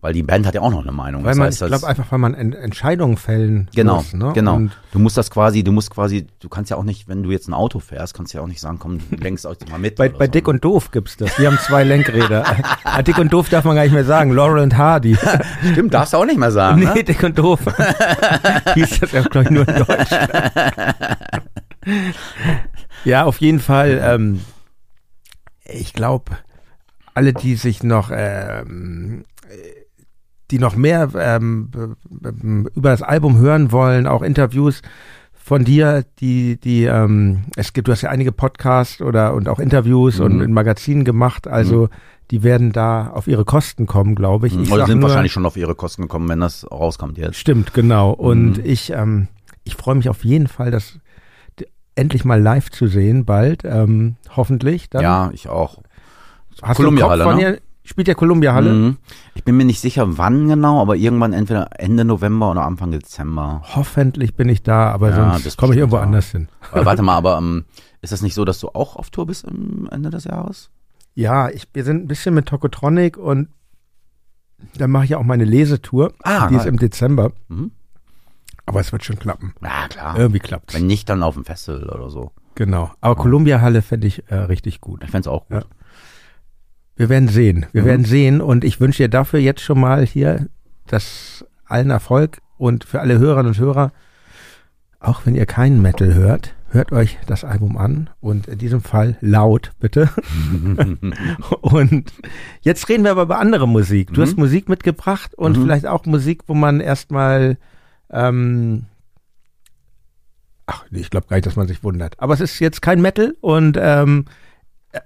[SPEAKER 3] Weil die Band hat ja auch noch eine Meinung.
[SPEAKER 2] weil
[SPEAKER 3] Das
[SPEAKER 2] man,
[SPEAKER 3] heißt,
[SPEAKER 2] ich
[SPEAKER 3] das-
[SPEAKER 2] glaube einfach, weil man En- Entscheidungen fällen
[SPEAKER 3] Genau,
[SPEAKER 2] muss. Ne?
[SPEAKER 3] genau.
[SPEAKER 2] Und
[SPEAKER 3] du musst das quasi, du musst quasi, du kannst ja auch nicht, wenn du jetzt ein Auto fährst, kannst du ja auch nicht sagen, komm, du lenkst euch mal mit.
[SPEAKER 2] bei, bei
[SPEAKER 3] so,
[SPEAKER 2] Dick
[SPEAKER 3] ne?
[SPEAKER 2] und Doof gibt's das. Die haben zwei Lenkräder. <laughs> Ah, Dick und Doof darf man gar nicht mehr sagen. Laurel und Hardy. <laughs>
[SPEAKER 3] Stimmt, darfst du auch nicht mehr sagen.
[SPEAKER 2] nee,
[SPEAKER 3] Ne?
[SPEAKER 2] Dick und Doof. <laughs> Hieß das ja, glaube ich, nur in Deutsch. ja, auf jeden Fall. Ähm, ich glaube, alle, die sich noch, ähm, die noch mehr ähm, b- über das Album hören wollen, auch Interviews von dir, die, die, ähm, es gibt, du hast ja einige Podcasts oder und auch Interviews und
[SPEAKER 3] Mhm.
[SPEAKER 2] in Magazinen gemacht, also die werden da auf ihre Kosten kommen, glaube ich. ich
[SPEAKER 3] Oder sind
[SPEAKER 2] nur-
[SPEAKER 3] wahrscheinlich schon auf ihre Kosten gekommen, wenn das rauskommt jetzt.
[SPEAKER 2] Stimmt, genau. Und
[SPEAKER 3] Mhm.
[SPEAKER 2] ich, ähm, ich freue mich auf jeden Fall, das endlich mal live zu sehen, bald, ähm, hoffentlich. Dann.
[SPEAKER 3] Ja, ich auch.
[SPEAKER 2] Hast
[SPEAKER 3] Columbia
[SPEAKER 2] du einen Kopf
[SPEAKER 3] Halle,
[SPEAKER 2] von
[SPEAKER 3] ne?
[SPEAKER 2] Spielt der Columbia Halle?
[SPEAKER 3] Mhm. Ich bin mir nicht sicher, wann genau, aber irgendwann entweder Ende November oder Anfang Dezember.
[SPEAKER 2] Hoffentlich bin ich da, aber
[SPEAKER 3] Ja,
[SPEAKER 2] sonst komme ich irgendwo
[SPEAKER 3] ja.
[SPEAKER 2] anders hin.
[SPEAKER 3] Aber warte <laughs> mal, aber ähm, ist das nicht so, dass du auch auf Tour bist am Ende des Jahres?
[SPEAKER 2] Ja, ich, wir sind ein bisschen mit Tokotronic und dann mache ich ja auch meine Lesetour.
[SPEAKER 3] Ah,
[SPEAKER 2] die ist
[SPEAKER 3] geil.
[SPEAKER 2] im Dezember.
[SPEAKER 3] Mhm.
[SPEAKER 2] Aber es wird schon klappen.
[SPEAKER 3] Ja, klar.
[SPEAKER 2] Irgendwie klappt's.
[SPEAKER 3] Wenn nicht, dann auf dem Festival oder so.
[SPEAKER 2] Genau. Aber Columbia Halle fände ich äh, richtig gut.
[SPEAKER 3] Ich fänd's auch gut.
[SPEAKER 2] Ja. Wir werden sehen. Wir
[SPEAKER 3] Mhm.
[SPEAKER 2] werden sehen. Und ich wünsche dir dafür jetzt schon mal hier das allen Erfolg und für alle Hörerinnen und Hörer, auch wenn ihr keinen Metal hört, hört euch das Album an und in diesem Fall laut, bitte. <laughs> und jetzt reden wir aber über andere Musik. Du
[SPEAKER 3] Mhm.
[SPEAKER 2] hast Musik mitgebracht und
[SPEAKER 3] Mhm.
[SPEAKER 2] vielleicht auch Musik, wo man erstmal ähm, Ach, nee, ich glaube gar nicht, dass man sich wundert. Aber es ist jetzt kein Metal und ähm,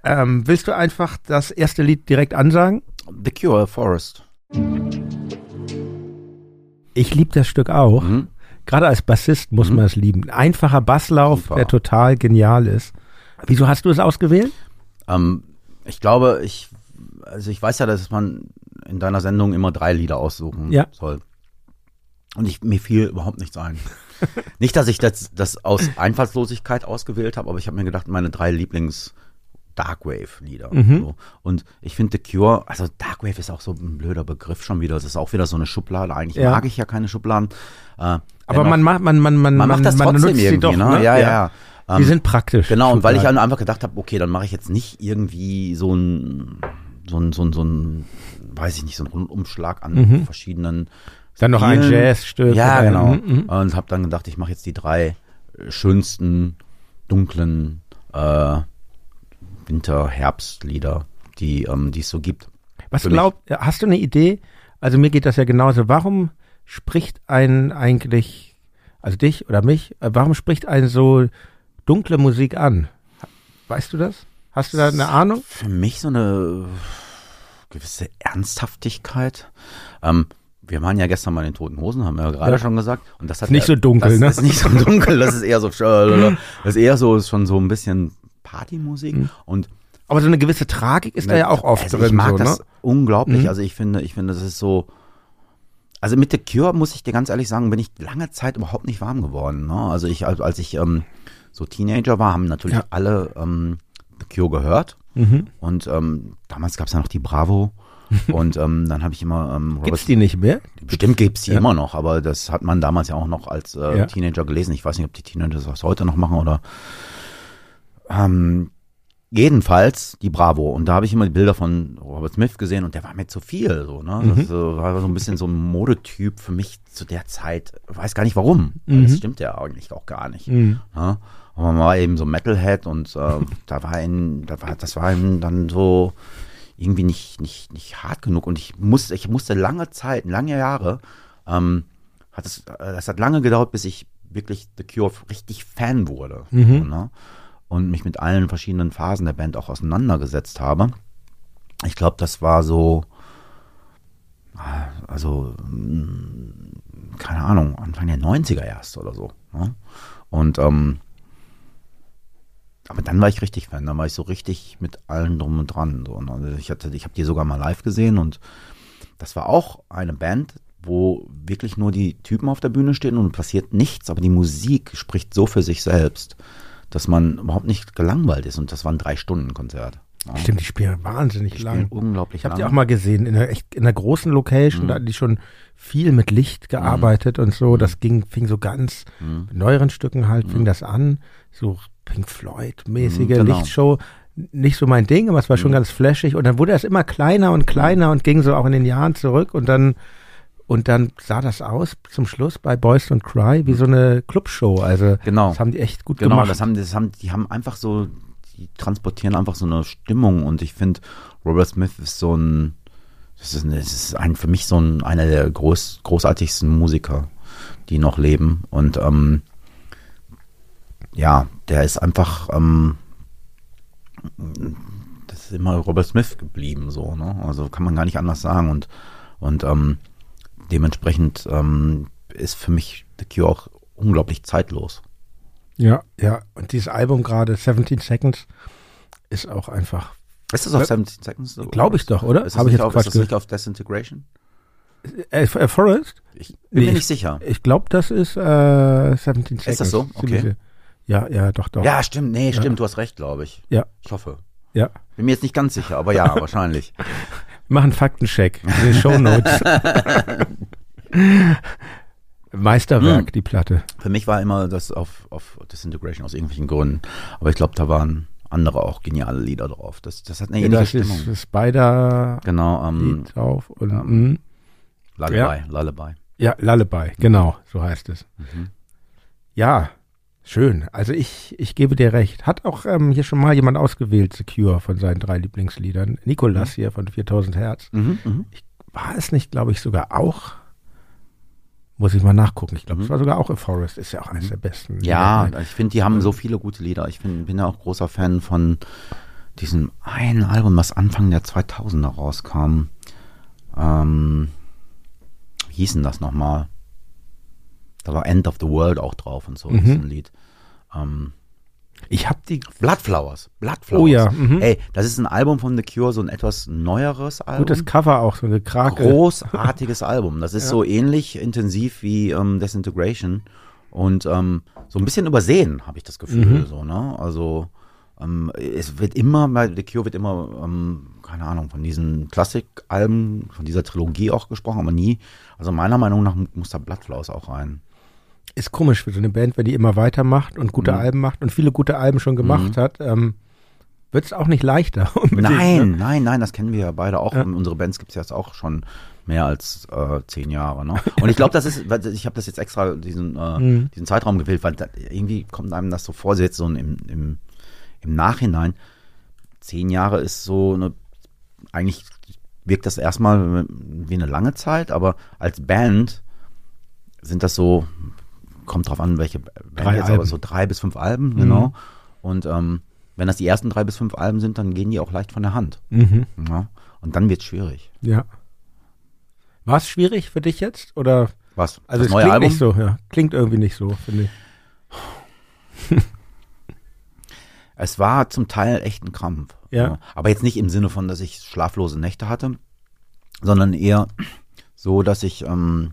[SPEAKER 2] ähm, willst du einfach das erste Lied direkt ansagen?
[SPEAKER 3] The Cure, Forest.
[SPEAKER 2] Ich liebe das Stück auch.
[SPEAKER 3] Mhm.
[SPEAKER 2] Gerade als Bassist muss
[SPEAKER 3] Mhm.
[SPEAKER 2] man es lieben. Einfacher Basslauf,
[SPEAKER 3] Super.
[SPEAKER 2] der total genial ist. Wieso hast du es ausgewählt?
[SPEAKER 3] Ähm, ich glaube, ich, also ich weiß ja, dass man in deiner Sendung immer drei Lieder aussuchen
[SPEAKER 2] Ja.
[SPEAKER 3] soll. Und ich, mir fiel überhaupt nichts ein. <laughs> Nicht, dass ich das, das aus Einfallslosigkeit ausgewählt habe, aber ich habe mir gedacht, meine drei Lieblings Darkwave-Lieder.
[SPEAKER 2] Mhm.
[SPEAKER 3] So. Und ich finde The Cure, also Darkwave ist auch so ein blöder Begriff schon wieder. Das ist auch wieder so eine Schublade. Eigentlich
[SPEAKER 2] Ja.
[SPEAKER 3] mag ich ja keine Schubladen. Äh,
[SPEAKER 2] Aber man macht, man, man, man,
[SPEAKER 3] man macht das trotzdem
[SPEAKER 2] nutzt sie
[SPEAKER 3] irgendwie,
[SPEAKER 2] doch,
[SPEAKER 3] ne?
[SPEAKER 2] ne?
[SPEAKER 3] Ja, ja, ja.
[SPEAKER 2] Die
[SPEAKER 3] Ähm,
[SPEAKER 2] sind praktisch.
[SPEAKER 3] Genau, und weil ich
[SPEAKER 2] Schubladen.
[SPEAKER 3] einfach gedacht habe, okay, dann mache ich jetzt nicht irgendwie so ein, so ein, so ein, so ein weiß ich nicht, so einen Rundumschlag an
[SPEAKER 2] Mhm.
[SPEAKER 3] verschiedenen
[SPEAKER 2] Dann noch ein. Jazzstück.
[SPEAKER 3] Ja, genau.
[SPEAKER 2] Mhm, mhm.
[SPEAKER 3] Und habe dann gedacht, ich mache jetzt die drei schönsten, dunklen äh, Winter-Herbstlieder, die ähm, die es so gibt.
[SPEAKER 2] Was glaubt, hast du eine Idee? Also mir geht das ja genauso. Warum spricht ein eigentlich also dich oder mich, äh, warum spricht einen so dunkle Musik an? Weißt du das? Hast du da eine Ahnung?
[SPEAKER 3] Für mich so eine gewisse Ernsthaftigkeit. Ähm, wir waren ja gestern mal in den Toten Hosen, haben wir ja gerade
[SPEAKER 2] Ja.
[SPEAKER 3] schon gesagt. Und das hat
[SPEAKER 2] Ist nicht
[SPEAKER 3] ja-
[SPEAKER 2] so dunkel,
[SPEAKER 3] das
[SPEAKER 2] ne?
[SPEAKER 3] ist nicht so dunkel, das ist eher so, <laughs> das ist eher so, ist schon so ein bisschen Partymusik.
[SPEAKER 2] Mhm.
[SPEAKER 3] Und
[SPEAKER 2] Aber so eine gewisse Tragik ist da ja auch oft
[SPEAKER 3] also
[SPEAKER 2] drin.
[SPEAKER 3] Ich mag
[SPEAKER 2] so,
[SPEAKER 3] das
[SPEAKER 2] ne?
[SPEAKER 3] unglaublich.
[SPEAKER 2] Mhm.
[SPEAKER 3] Also ich finde, ich finde, das ist so. Also mit The Cure muss ich dir ganz ehrlich sagen, bin ich lange Zeit überhaupt nicht warm geworden. Ne? Also ich, als als ich ähm, so Teenager war, haben natürlich
[SPEAKER 2] Ja.
[SPEAKER 3] alle ähm, The Cure gehört.
[SPEAKER 2] Mhm.
[SPEAKER 3] Und ähm, damals gab es ja noch die Bravo. <laughs> und ähm, dann habe ich immer ähm, Robert
[SPEAKER 2] Gibt's die nicht mehr?
[SPEAKER 3] Bestimmt gibt's die
[SPEAKER 2] Ja.
[SPEAKER 3] immer noch, aber das hat man damals ja auch noch als äh,
[SPEAKER 2] Ja.
[SPEAKER 3] Teenager gelesen. Ich weiß nicht, ob die Teenager das heute noch machen oder ähm, jedenfalls die Bravo. Und da habe ich immer die Bilder von Robert Smith gesehen und der war mir zu viel. So, ne?
[SPEAKER 2] Mhm.
[SPEAKER 3] Das äh, war so ein bisschen so ein Modetyp für mich zu der Zeit. Weiß gar nicht warum. Weil Das
[SPEAKER 2] Mhm.
[SPEAKER 3] stimmt ja eigentlich auch gar nicht.
[SPEAKER 2] Mhm.
[SPEAKER 3] Ja? Aber man war eben so Metalhead und äh, da war ein, da war, das war ihm dann so irgendwie nicht, nicht, nicht hart genug. Und ich musste, ich musste lange Zeit, lange Jahre, ähm, hat es, äh, das hat lange gedauert, bis ich wirklich The Cure richtig Fan wurde.
[SPEAKER 2] Mhm.
[SPEAKER 3] So, ne? Und mich mit allen verschiedenen Phasen der Band auch auseinandergesetzt habe. Ich glaube, das war so, also, mh, keine Ahnung, Anfang der 90er erst oder so. Ne? Und ähm, aber dann war ich richtig Fan, dann war ich so richtig mit allen drum und dran. So. Und Also ich hatte, ich habe die sogar mal live gesehen und das war auch eine Band, wo wirklich nur die Typen auf der Bühne stehen und passiert nichts, aber die Musik spricht so für sich selbst, dass man überhaupt nicht gelangweilt ist. Und das war ein Drei-Stunden-Konzert. Ja.
[SPEAKER 2] Stimmt, die spielen wahnsinnig
[SPEAKER 3] Die
[SPEAKER 2] lang.
[SPEAKER 3] unglaublich
[SPEAKER 2] Ich habe die
[SPEAKER 3] lang.
[SPEAKER 2] auch mal gesehen in einer echt in einer großen Location,
[SPEAKER 3] Mhm.
[SPEAKER 2] da hatten die schon viel mit Licht gearbeitet und so. Das ging fing so ganz
[SPEAKER 3] Mhm.
[SPEAKER 2] mit neueren Stücken halt fing das an, so Pink Floyd mäßige
[SPEAKER 3] Mhm, genau.
[SPEAKER 2] Lichtshow. Nicht so mein Ding, aber es war schon
[SPEAKER 3] Mhm.
[SPEAKER 2] ganz flashig und dann wurde das immer kleiner und kleiner und ging so auch in den Jahren zurück und dann und dann sah das aus zum Schluss bei Boys Don't Cry wie so eine Clubshow. Also
[SPEAKER 3] Genau.
[SPEAKER 2] das haben die echt gut
[SPEAKER 3] Genau,
[SPEAKER 2] gemacht.
[SPEAKER 3] das haben, das haben, die haben einfach so, die transportieren einfach so eine Stimmung und ich finde, Robert Smith ist so ein, das ist, das ist ein, für mich so ein, einer der groß, großartigsten Musiker, die noch leben und ähm, ja, der ist einfach, ähm, das ist immer Robert Smith geblieben, so, ne? Also kann man gar nicht anders sagen und, und ähm, dementsprechend ähm, ist für mich The Cure auch unglaublich zeitlos.
[SPEAKER 2] ja, ja. Und dieses Album gerade 17 Seconds ist auch einfach
[SPEAKER 3] Ist das auf
[SPEAKER 2] Ja.
[SPEAKER 3] 17 Seconds?
[SPEAKER 2] Glaube ich doch, oder?
[SPEAKER 3] Ist das,
[SPEAKER 2] Habe ich
[SPEAKER 3] nicht
[SPEAKER 2] jetzt
[SPEAKER 3] auf,
[SPEAKER 2] Quatsch
[SPEAKER 3] ist das nicht auf Disintegration?
[SPEAKER 2] Äh, äh, Forest?
[SPEAKER 3] Ich bin
[SPEAKER 2] Nee,
[SPEAKER 3] mir
[SPEAKER 2] ich-
[SPEAKER 3] nicht sicher.
[SPEAKER 2] Ich glaube, das ist äh, 17 Seconds.
[SPEAKER 3] Ist das so? Okay.
[SPEAKER 2] Ja, ja, doch, doch.
[SPEAKER 3] Ja, stimmt. Nee, stimmt. Du hast recht, glaube ich.
[SPEAKER 2] Ja,
[SPEAKER 3] Ich hoffe.
[SPEAKER 2] ja.
[SPEAKER 3] Bin mir jetzt nicht ganz sicher, aber ja, <laughs> wahrscheinlich.
[SPEAKER 2] Wir machen einen Faktencheck in den Shownotes. <laughs> Meisterwerk,
[SPEAKER 3] Hm.
[SPEAKER 2] die Platte.
[SPEAKER 3] Für mich war immer das auf, auf Disintegration aus irgendwelchen Gründen. Aber ich glaube, da waren andere auch geniale Lieder drauf. Das, das hat eine
[SPEAKER 2] Ja,
[SPEAKER 3] ähnliche
[SPEAKER 2] das
[SPEAKER 3] Stimmung.
[SPEAKER 2] ist Spider
[SPEAKER 3] genau, ähm,
[SPEAKER 2] Lied drauf und
[SPEAKER 3] ja.
[SPEAKER 2] mh.
[SPEAKER 3] Lullaby, Lullaby.
[SPEAKER 2] ja, Lullaby, genau, so heißt es.
[SPEAKER 3] Mhm.
[SPEAKER 2] Ja, schön. Also ich, ich gebe dir recht. Hat auch ähm, hier schon mal jemand ausgewählt, Secure von seinen drei Lieblingsliedern. Nikolas hier von 4000 Hertz.
[SPEAKER 3] Mhm, mhm.
[SPEAKER 2] War es nicht, glaube ich, sogar auch? Muss ich mal nachgucken. Ich glaube,
[SPEAKER 3] Mhm.
[SPEAKER 2] es war sogar auch A Forest. Ist ja auch eines der besten.
[SPEAKER 3] Ja,
[SPEAKER 2] Lieder.
[SPEAKER 3] ich finde, die haben so viele gute Lieder. Ich find, bin ja auch großer Fan von diesem einen Album, was Anfang der 2000er rauskam. Ähm, wie hieß denn das nochmal? Da war End of the World auch drauf und so,
[SPEAKER 2] Mhm.
[SPEAKER 3] das ist ein Lied. Ähm,
[SPEAKER 2] Ich habe die
[SPEAKER 3] Bloodflowers. Bloodflowers.
[SPEAKER 2] Oh ja, mhm.
[SPEAKER 3] Ey, das ist ein Album von The Cure, so ein etwas neueres Album.
[SPEAKER 2] gutes Cover auch, so eine Krake.
[SPEAKER 3] Großartiges Album. Das ist
[SPEAKER 2] Ja.
[SPEAKER 3] so ähnlich intensiv wie ähm, Disintegration und ähm, so ein bisschen übersehen, habe ich das Gefühl.
[SPEAKER 2] Mhm.
[SPEAKER 3] So, ne? Also ähm, es wird immer, bei The Cure wird immer, ähm, keine Ahnung, von diesen Klassikalben, von dieser Trilogie auch gesprochen, aber nie, also meiner Meinung nach muss da Bloodflowers auch rein.
[SPEAKER 2] Ist komisch für so eine Band, wenn die immer weitermacht und gute
[SPEAKER 3] Mhm.
[SPEAKER 2] Alben macht und viele gute Alben schon gemacht
[SPEAKER 3] Mhm.
[SPEAKER 2] hat, ähm, wird es auch nicht leichter. <laughs>
[SPEAKER 3] Nein,
[SPEAKER 2] Ne?
[SPEAKER 3] nein, nein, das kennen wir ja beide auch.
[SPEAKER 2] Ja.
[SPEAKER 3] Unsere Bands gibt es jetzt auch schon mehr als äh, zehn Jahre. Ne? Und ich glaube, das ist, ich habe das jetzt extra diesen, äh,
[SPEAKER 2] Mhm.
[SPEAKER 3] diesen Zeitraum gewählt, weil da, irgendwie kommt einem das so vor, jetzt so im, im, im Nachhinein. Zehn Jahre ist so eine, eigentlich wirkt das erstmal wie eine lange Zeit, aber als Band sind das so, kommt drauf an, welche Band
[SPEAKER 2] Drei
[SPEAKER 3] jetzt, aber
[SPEAKER 2] Alben.
[SPEAKER 3] so drei bis fünf Alben,
[SPEAKER 2] Mhm.
[SPEAKER 3] genau. Und ähm, wenn das die ersten drei bis fünf Alben sind, dann gehen die auch leicht von der Hand.
[SPEAKER 2] Mhm.
[SPEAKER 3] Ja? Und dann wird's schwierig.
[SPEAKER 2] Ja. War es schwierig für dich jetzt? Oder
[SPEAKER 3] Was?
[SPEAKER 2] also
[SPEAKER 3] das
[SPEAKER 2] es
[SPEAKER 3] neue
[SPEAKER 2] klingt
[SPEAKER 3] Album?
[SPEAKER 2] nicht so, ja. Klingt irgendwie nicht so, finde ich. <laughs>
[SPEAKER 3] Es war zum Teil echt ein Krampf.
[SPEAKER 2] Ja.
[SPEAKER 3] Aber jetzt nicht im Sinne von, dass ich schlaflose Nächte hatte, sondern eher so, dass ich ähm,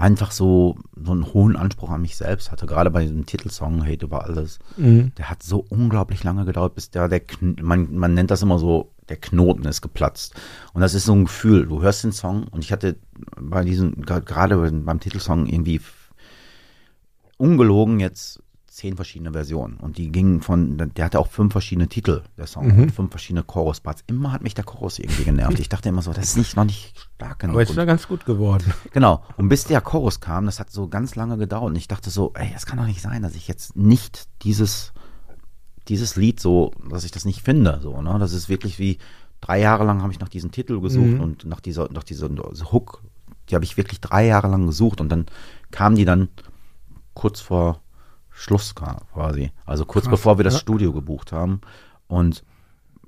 [SPEAKER 3] einfach so, so einen hohen Anspruch an mich selbst hatte. Gerade bei diesem Titelsong Hate über alles.
[SPEAKER 2] Mhm.
[SPEAKER 3] Der hat so unglaublich lange gedauert, bis der, der man, man nennt das immer so, der Knoten ist geplatzt. Und das ist so ein Gefühl. Du hörst den Song und ich hatte bei diesem, gerade beim Titelsong irgendwie ungelogen jetzt zehn verschiedene Versionen. Und die gingen von, der hatte auch fünf verschiedene Titel, der Song,
[SPEAKER 2] Mhm.
[SPEAKER 3] und fünf verschiedene Chorusparts. Immer hat mich der Chorus irgendwie genervt. Ich dachte immer so, das ist nicht, noch nicht stark genug.
[SPEAKER 2] Aber jetzt ist er ganz gut geworden.
[SPEAKER 3] Genau. Und bis der Chorus kam, das hat so ganz lange gedauert. Und ich dachte so, ey, das kann doch nicht sein, dass ich jetzt nicht dieses, dieses Lied so, dass ich das nicht finde. So, ne? Das ist wirklich wie drei Jahre lang habe ich nach diesem Titel gesucht
[SPEAKER 2] Mhm.
[SPEAKER 3] und nach dieser, nach dieser Hook, die habe ich wirklich drei Jahre lang gesucht und dann kam die dann kurz vor Schluss quasi. Also kurz
[SPEAKER 2] Krass,
[SPEAKER 3] bevor wir das
[SPEAKER 2] ja.
[SPEAKER 3] Studio gebucht haben. Und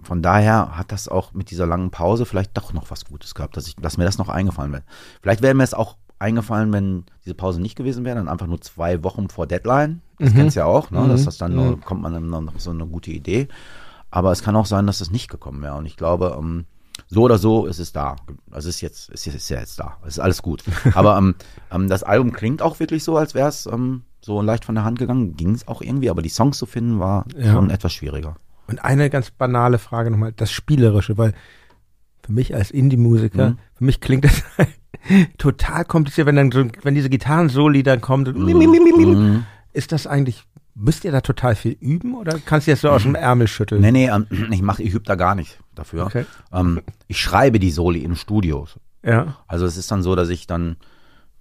[SPEAKER 3] von daher hat das auch mit dieser langen Pause vielleicht doch noch was Gutes gehabt, dass, ich, dass mir das noch eingefallen wäre. Vielleicht wäre mir es auch eingefallen, wenn diese Pause nicht gewesen wäre, dann einfach nur zwei Wochen vor Deadline. Das
[SPEAKER 2] Mhm.
[SPEAKER 3] kennst ja auch, ne?
[SPEAKER 2] Mhm.
[SPEAKER 3] dass das dann
[SPEAKER 2] Mhm.
[SPEAKER 3] noch, kommt man dann noch so eine gute Idee. Aber es kann auch sein, dass das nicht gekommen wäre. Und ich glaube, ähm, so oder so ist es da. Also es ist jetzt, es ist ja jetzt da. Es ist alles gut. Aber ähm, ähm, das Album klingt auch wirklich so, als wäre es ähm, so leicht von der Hand gegangen. Ging es auch irgendwie, aber die Songs zu finden war
[SPEAKER 2] Ja.
[SPEAKER 3] schon etwas schwieriger.
[SPEAKER 2] Und eine ganz banale Frage nochmal, das Spielerische, weil für mich als Indie-Musiker,
[SPEAKER 3] Mhm.
[SPEAKER 2] für mich klingt das <laughs> total kompliziert, wenn dann so, wenn diese Gitarren-Soli dann kommen, so,
[SPEAKER 3] Mhm.
[SPEAKER 2] ist das eigentlich, müsst ihr da total viel üben oder kannst du jetzt so aus dem Ärmel schütteln?
[SPEAKER 3] Nee, nee, ähm, <clears throat> ich mache, ich übe da gar nicht dafür.
[SPEAKER 2] Okay.
[SPEAKER 3] Ähm, ich schreibe die Soli im Studio.
[SPEAKER 2] Ja.
[SPEAKER 3] Also es ist dann so, dass ich dann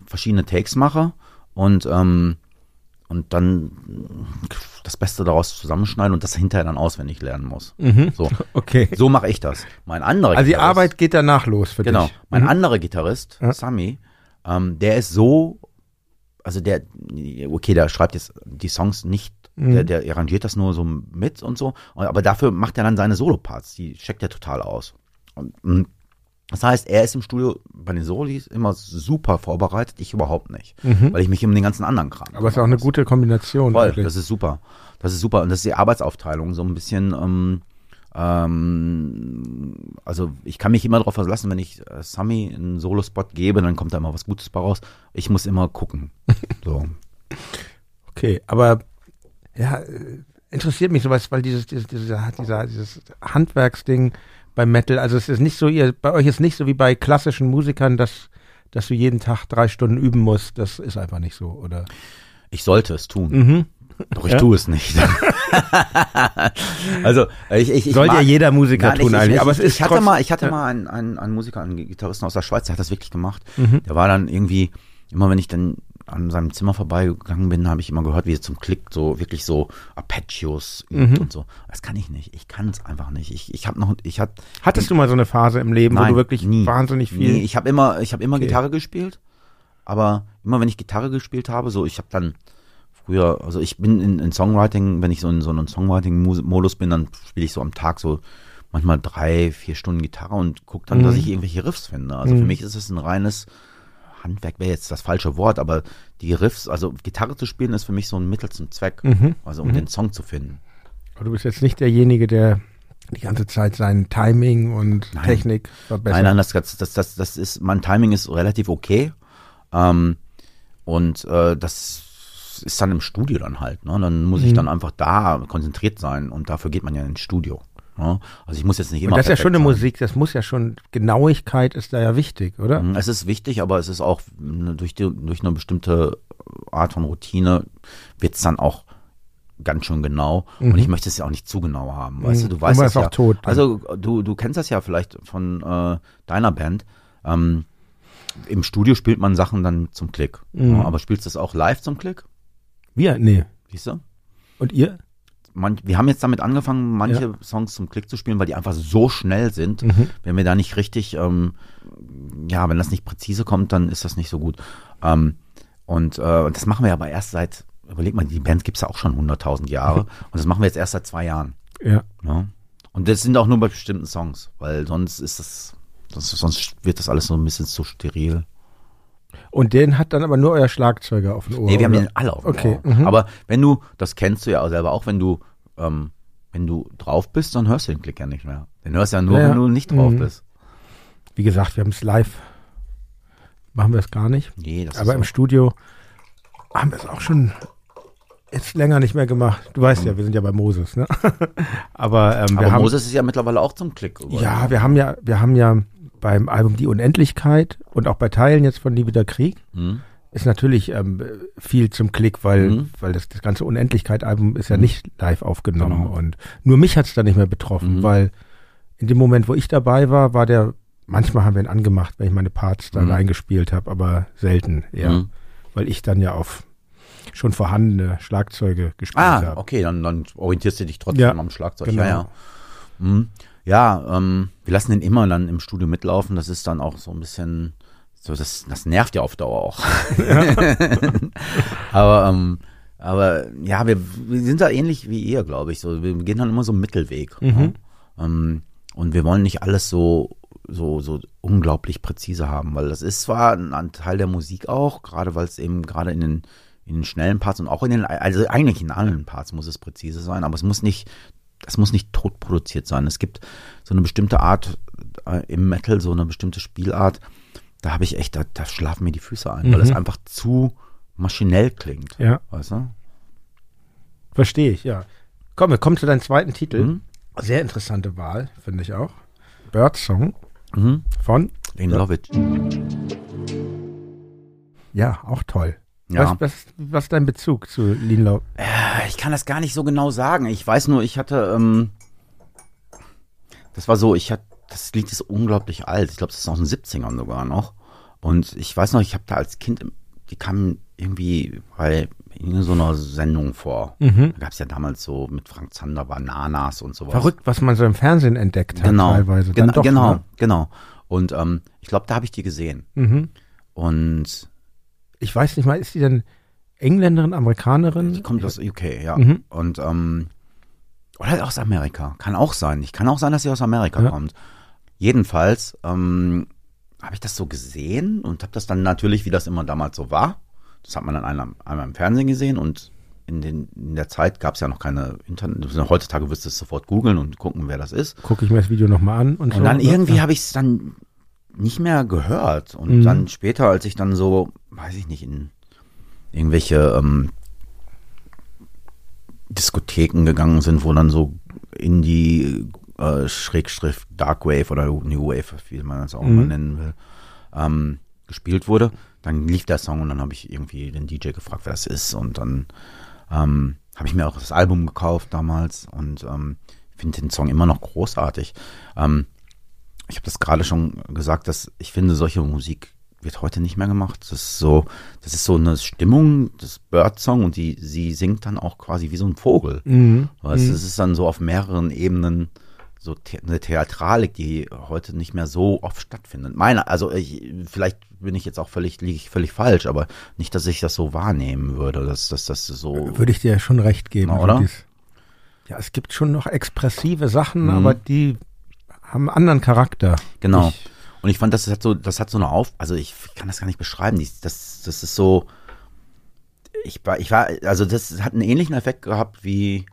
[SPEAKER 3] verschiedene Takes mache und ähm, und dann das Beste daraus zusammenschneiden und das hinterher dann auswendig lernen muss.
[SPEAKER 2] Mhm.
[SPEAKER 3] So, <laughs>
[SPEAKER 2] Okay.
[SPEAKER 3] so mache ich das. Mein anderer
[SPEAKER 2] Also die Arbeit geht danach los für
[SPEAKER 3] Genau.
[SPEAKER 2] dich.
[SPEAKER 3] Mein
[SPEAKER 2] Mhm.
[SPEAKER 3] anderer Gitarrist,
[SPEAKER 2] Ja.
[SPEAKER 3] Sami, ähm, der ist so, also der, okay, der schreibt jetzt die Songs nicht,
[SPEAKER 2] Mhm.
[SPEAKER 3] der, der arrangiert das nur so mit und so, aber dafür macht er dann seine Soloparts, die checkt er total aus. Und, mm, das heißt, er ist im Studio bei den Solis immer super vorbereitet, ich überhaupt nicht,
[SPEAKER 2] Mhm.
[SPEAKER 3] weil ich mich um den ganzen anderen Kram
[SPEAKER 2] Aber es ist auch eine gute Kombination.
[SPEAKER 3] Voll,
[SPEAKER 2] eigentlich.
[SPEAKER 3] das ist super. Das ist super. Und das ist die Arbeitsaufteilung, so ein bisschen, ähm, ähm, also ich kann mich immer darauf verlassen, wenn ich äh, Sami einen Solo-Spot gebe, dann kommt da immer was Gutes bei raus. Ich muss immer gucken. <laughs> So.
[SPEAKER 2] Okay, aber ja, äh, interessiert mich sowas, weil dieses, dieses, dieser, dieser, dieses Handwerksding beim Metal, also es ist nicht so, ihr, bei euch ist nicht so wie bei klassischen Musikern, dass, dass du jeden Tag drei Stunden üben musst. Das ist einfach nicht so, oder?
[SPEAKER 3] Ich sollte es tun.
[SPEAKER 2] Mhm.
[SPEAKER 3] Doch ich
[SPEAKER 2] Ja.
[SPEAKER 3] tue es nicht. <laughs> also ich, ich, ich
[SPEAKER 2] Sollte ja jeder Musiker
[SPEAKER 3] Nein,
[SPEAKER 2] tun
[SPEAKER 3] ich,
[SPEAKER 2] eigentlich,
[SPEAKER 3] ich,
[SPEAKER 2] aber es
[SPEAKER 3] ich,
[SPEAKER 2] ist
[SPEAKER 3] ich hatte mal, ich hatte
[SPEAKER 2] ja.
[SPEAKER 3] mal einen, einen, einen Musiker, einen Gitarristen aus der Schweiz, der hat das wirklich gemacht.
[SPEAKER 2] Mhm.
[SPEAKER 3] Der war dann irgendwie, immer wenn ich dann an seinem Zimmer vorbeigegangen bin, habe ich immer gehört, wie er zum Klick so wirklich so Arpeggios übt
[SPEAKER 2] Mhm.
[SPEAKER 3] und so. Das kann ich nicht. Ich kann es einfach nicht. Ich, ich habe noch, ich habe
[SPEAKER 2] Hattest du mal so eine Phase im Leben, wo
[SPEAKER 3] Nein,
[SPEAKER 2] du wirklich
[SPEAKER 3] nie.
[SPEAKER 2] wahnsinnig viel.
[SPEAKER 3] Nee, ich habe immer, ich habe immer
[SPEAKER 2] Okay.
[SPEAKER 3] Gitarre gespielt, aber immer wenn ich Gitarre gespielt habe, so ich habe dann früher, also ich bin in, in Songwriting, wenn ich so in so einem Songwriting-Modus bin, dann spiele ich so am Tag so manchmal drei, vier Stunden Gitarre und gucke dann,
[SPEAKER 2] Mhm.
[SPEAKER 3] dass ich irgendwelche Riffs finde. Also für
[SPEAKER 2] Mhm.
[SPEAKER 3] mich ist es ein reines Handwerk, wäre jetzt das falsche Wort, aber die Riffs, also Gitarre zu spielen, ist für mich so ein Mittel zum Zweck,
[SPEAKER 2] Mhm.
[SPEAKER 3] also um
[SPEAKER 2] Mhm.
[SPEAKER 3] den Song zu finden.
[SPEAKER 2] Aber du bist jetzt nicht derjenige, der die ganze Zeit sein Timing und
[SPEAKER 3] Nein.
[SPEAKER 2] Technik verbessert.
[SPEAKER 3] Nein, nein, das, das, das, das, das ist, mein Timing ist relativ okay. Ähm, und äh, das ist dann im Studio dann halt. Ne? Dann muss ich
[SPEAKER 2] Mhm.
[SPEAKER 3] dann einfach da konzentriert sein und dafür geht man ja ins Studio. Ne? Also ich muss jetzt nicht immer.
[SPEAKER 2] Und das ist ja schon eine
[SPEAKER 3] sein.
[SPEAKER 2] Musik, das muss ja schon, Genauigkeit ist da ja wichtig, oder?
[SPEAKER 3] Mhm, Es ist wichtig, aber es ist auch mh, durch, die, durch eine bestimmte Art von Routine wird es dann auch ganz schön genau.
[SPEAKER 2] Mhm.
[SPEAKER 3] Und ich möchte es ja auch nicht zu genau haben. Weißt
[SPEAKER 2] Mhm.
[SPEAKER 3] du, du weißt das
[SPEAKER 2] ist auch
[SPEAKER 3] ja.
[SPEAKER 2] tot.
[SPEAKER 3] Also du, du kennst das ja vielleicht von äh, deiner Band. Ähm, Im Studio spielt man Sachen dann zum Klick.
[SPEAKER 2] Mhm.
[SPEAKER 3] Ja, aber spielst du das auch live zum Klick?
[SPEAKER 2] Wir? Nee.
[SPEAKER 3] Siehst du?
[SPEAKER 2] Und ihr?
[SPEAKER 3] Man, wir haben jetzt damit angefangen, manche Songs zum Klick zu spielen, weil die einfach so schnell sind.
[SPEAKER 2] Mhm.
[SPEAKER 3] Wenn wir da nicht richtig, ähm, ja, wenn das nicht präzise kommt, dann ist das nicht so gut. Ähm, Und äh, das machen wir aber erst seit, überleg mal, die Band gibt's ja auch schon 100.000 Jahre. und das machen wir jetzt erst seit zwei Jahren.
[SPEAKER 2] Ja.
[SPEAKER 3] Ja. Und das sind auch nur bei bestimmten Songs, weil sonst ist das, sonst, sonst wird das alles so ein bisschen zu steril.
[SPEAKER 2] Und den hat dann aber nur euer Schlagzeuger auf dem Ohr.
[SPEAKER 3] Nee, wir haben
[SPEAKER 2] oder?
[SPEAKER 3] den alle auf dem
[SPEAKER 2] Okay,
[SPEAKER 3] Ohr.
[SPEAKER 2] mhm.
[SPEAKER 3] Aber wenn du, das kennst du ja auch selber auch, wenn du, ähm, wenn du drauf bist, dann hörst du den Klick ja nicht mehr. Den hörst du ja nur,
[SPEAKER 2] Ja, ja.
[SPEAKER 3] wenn du nicht drauf
[SPEAKER 2] Mhm.
[SPEAKER 3] bist.
[SPEAKER 2] Wie gesagt, wir haben es live. Machen wir es gar nicht.
[SPEAKER 3] Nee, das
[SPEAKER 2] Aber im Studio haben wir es auch schon jetzt länger nicht mehr gemacht. Du weißt ja, wir sind ja bei Moses, ne? <laughs> aber ähm,
[SPEAKER 3] Aber
[SPEAKER 2] haben,
[SPEAKER 3] Moses ist ja mittlerweile auch zum Klick. geworden.
[SPEAKER 2] ja, wir haben ja, wir haben ja beim Album Die Unendlichkeit und auch bei Teilen jetzt von Nie wieder Krieg
[SPEAKER 3] Hm?
[SPEAKER 2] ist natürlich ähm, viel zum Klick, weil,
[SPEAKER 3] Mhm.
[SPEAKER 2] weil das, das ganze Unendlichkeit-Album ist ja nicht live aufgenommen.
[SPEAKER 3] Genau.
[SPEAKER 2] Und nur mich hat's da nicht mehr betroffen,
[SPEAKER 3] Mhm.
[SPEAKER 2] weil in dem Moment, wo ich dabei war, war der, manchmal haben wir ihn angemacht, wenn ich meine Parts da
[SPEAKER 3] Mhm.
[SPEAKER 2] reingespielt habe, aber selten eher.
[SPEAKER 3] Mhm.
[SPEAKER 2] Weil ich dann ja auf schon vorhandene Schlagzeuge gespielt
[SPEAKER 3] Ah,
[SPEAKER 2] habe.
[SPEAKER 3] okay, dann, dann orientierst du dich trotzdem
[SPEAKER 2] Ja,
[SPEAKER 3] am Schlagzeug.
[SPEAKER 2] genau.
[SPEAKER 3] Ja, ja. Ja, ähm, wir lassen den immer dann im Studio mitlaufen. Das ist dann auch so ein bisschen, so das, das nervt ja auf Dauer auch. <laughs> aber, ähm, aber ja, wir, wir sind da ähnlich wie ihr, glaube ich. So, wir gehen dann immer so einen Mittelweg.
[SPEAKER 2] Mhm.
[SPEAKER 3] Ne? Ähm, und wir wollen nicht alles so, so, so unglaublich präzise haben, weil das ist zwar ein, ein Teil der Musik auch, gerade weil es eben gerade in den, in den schnellen Parts und auch in den, also eigentlich in allen Parts muss es präzise sein, aber es muss nicht, das muss nicht tot produziert sein. Es gibt so eine bestimmte Art äh, im Metal, so eine bestimmte Spielart, da habe ich echt, da, da schlafen mir die Füße ein, weil
[SPEAKER 2] Mhm.
[SPEAKER 3] es einfach zu maschinell klingt.
[SPEAKER 2] Ja,
[SPEAKER 3] Weißt du?
[SPEAKER 2] verstehe ich, ja. Komm, wir kommen zu deinem zweiten Titel.
[SPEAKER 3] Mhm.
[SPEAKER 2] Sehr interessante Wahl, finde ich auch. Birdsong
[SPEAKER 3] Mhm.
[SPEAKER 2] von,
[SPEAKER 3] Love It.
[SPEAKER 2] ja, auch toll.
[SPEAKER 3] Ja.
[SPEAKER 2] Was, was, was ist dein Bezug zu Love?
[SPEAKER 3] Äh, Ich kann das gar nicht so genau sagen. Ich weiß nur, ich hatte, ähm, das war so, ich hatte, das Lied ist unglaublich alt. Ich glaube, das ist aus den 70ern sogar noch. Und ich weiß noch, ich habe da als Kind, die kamen irgendwie bei in so einer Sendung vor.
[SPEAKER 2] Mhm.
[SPEAKER 3] Da gab es ja damals so mit Frank Zander Bananas und sowas.
[SPEAKER 2] Verrückt, was man so im Fernsehen entdeckt hat
[SPEAKER 3] Genau,
[SPEAKER 2] teilweise.
[SPEAKER 3] Genau,
[SPEAKER 2] doch,
[SPEAKER 3] genau,
[SPEAKER 2] Ne?
[SPEAKER 3] genau. Und ähm, ich glaube, da habe ich die gesehen.
[SPEAKER 2] Mhm.
[SPEAKER 3] Und
[SPEAKER 2] Ich weiß nicht mal, ist die denn Engländerin, Amerikanerin?
[SPEAKER 3] die kommt aus UK, ja.
[SPEAKER 2] Mhm.
[SPEAKER 3] Und ähm, oder aus Amerika. Kann auch sein. Ich kann auch sein, dass sie aus Amerika
[SPEAKER 2] Ja.
[SPEAKER 3] kommt. Jedenfalls ähm, habe ich das so gesehen und habe das dann natürlich, wie das immer damals so war, das hat man dann einmal, einmal im Fernsehen gesehen und in, den, in der Zeit gab es ja noch keine Internet. Heutzutage wirst du es sofort googeln und gucken, wer das ist.
[SPEAKER 2] Gucke ich mir das Video nochmal an und,
[SPEAKER 3] Und dann
[SPEAKER 2] ne?
[SPEAKER 3] irgendwie habe ich es dann nicht mehr gehört. Und
[SPEAKER 2] Mhm.
[SPEAKER 3] dann später, als ich dann so, weiß ich nicht, in irgendwelche ähm, Diskotheken gegangen sind, wo dann so Indie, äh, Schrägstrich, Dark Wave oder New Wave, wie man das auch
[SPEAKER 2] Mhm.
[SPEAKER 3] mal nennen will, ähm, gespielt wurde. Dann lief der Song und dann habe ich irgendwie den DJ gefragt, wer das ist. Und dann ähm, habe ich mir auch das Album gekauft damals und ähm, finde den Song immer noch großartig. Ähm, ich habe das gerade schon gesagt, dass ich finde, solche Musik wird heute nicht mehr gemacht. Das ist so, das ist so eine Stimmung, das Bird-Song und die, sie singt dann auch quasi wie so ein Vogel.
[SPEAKER 2] Mhm.
[SPEAKER 3] Weißt,
[SPEAKER 2] Mhm.
[SPEAKER 3] Es ist dann so auf mehreren Ebenen so the eine Theatralik, die heute nicht mehr so oft stattfindet. Meine, also ich, vielleicht bin ich jetzt auch völlig, liege ich völlig falsch, aber nicht, dass ich das so wahrnehmen würde, dass, das so.
[SPEAKER 2] Würde ich dir schon recht geben.
[SPEAKER 3] Na, oder?
[SPEAKER 2] ja, es gibt schon noch expressive Sachen,
[SPEAKER 3] Mhm.
[SPEAKER 2] aber die haben einen anderen Charakter.
[SPEAKER 3] Genau.
[SPEAKER 2] Ich,
[SPEAKER 3] Und ich fand, das hat so, das hat so eine Auf, also ich kann das gar nicht beschreiben. Das, das ist so, ich war, ich war, also das hat einen ähnlichen Effekt gehabt wie,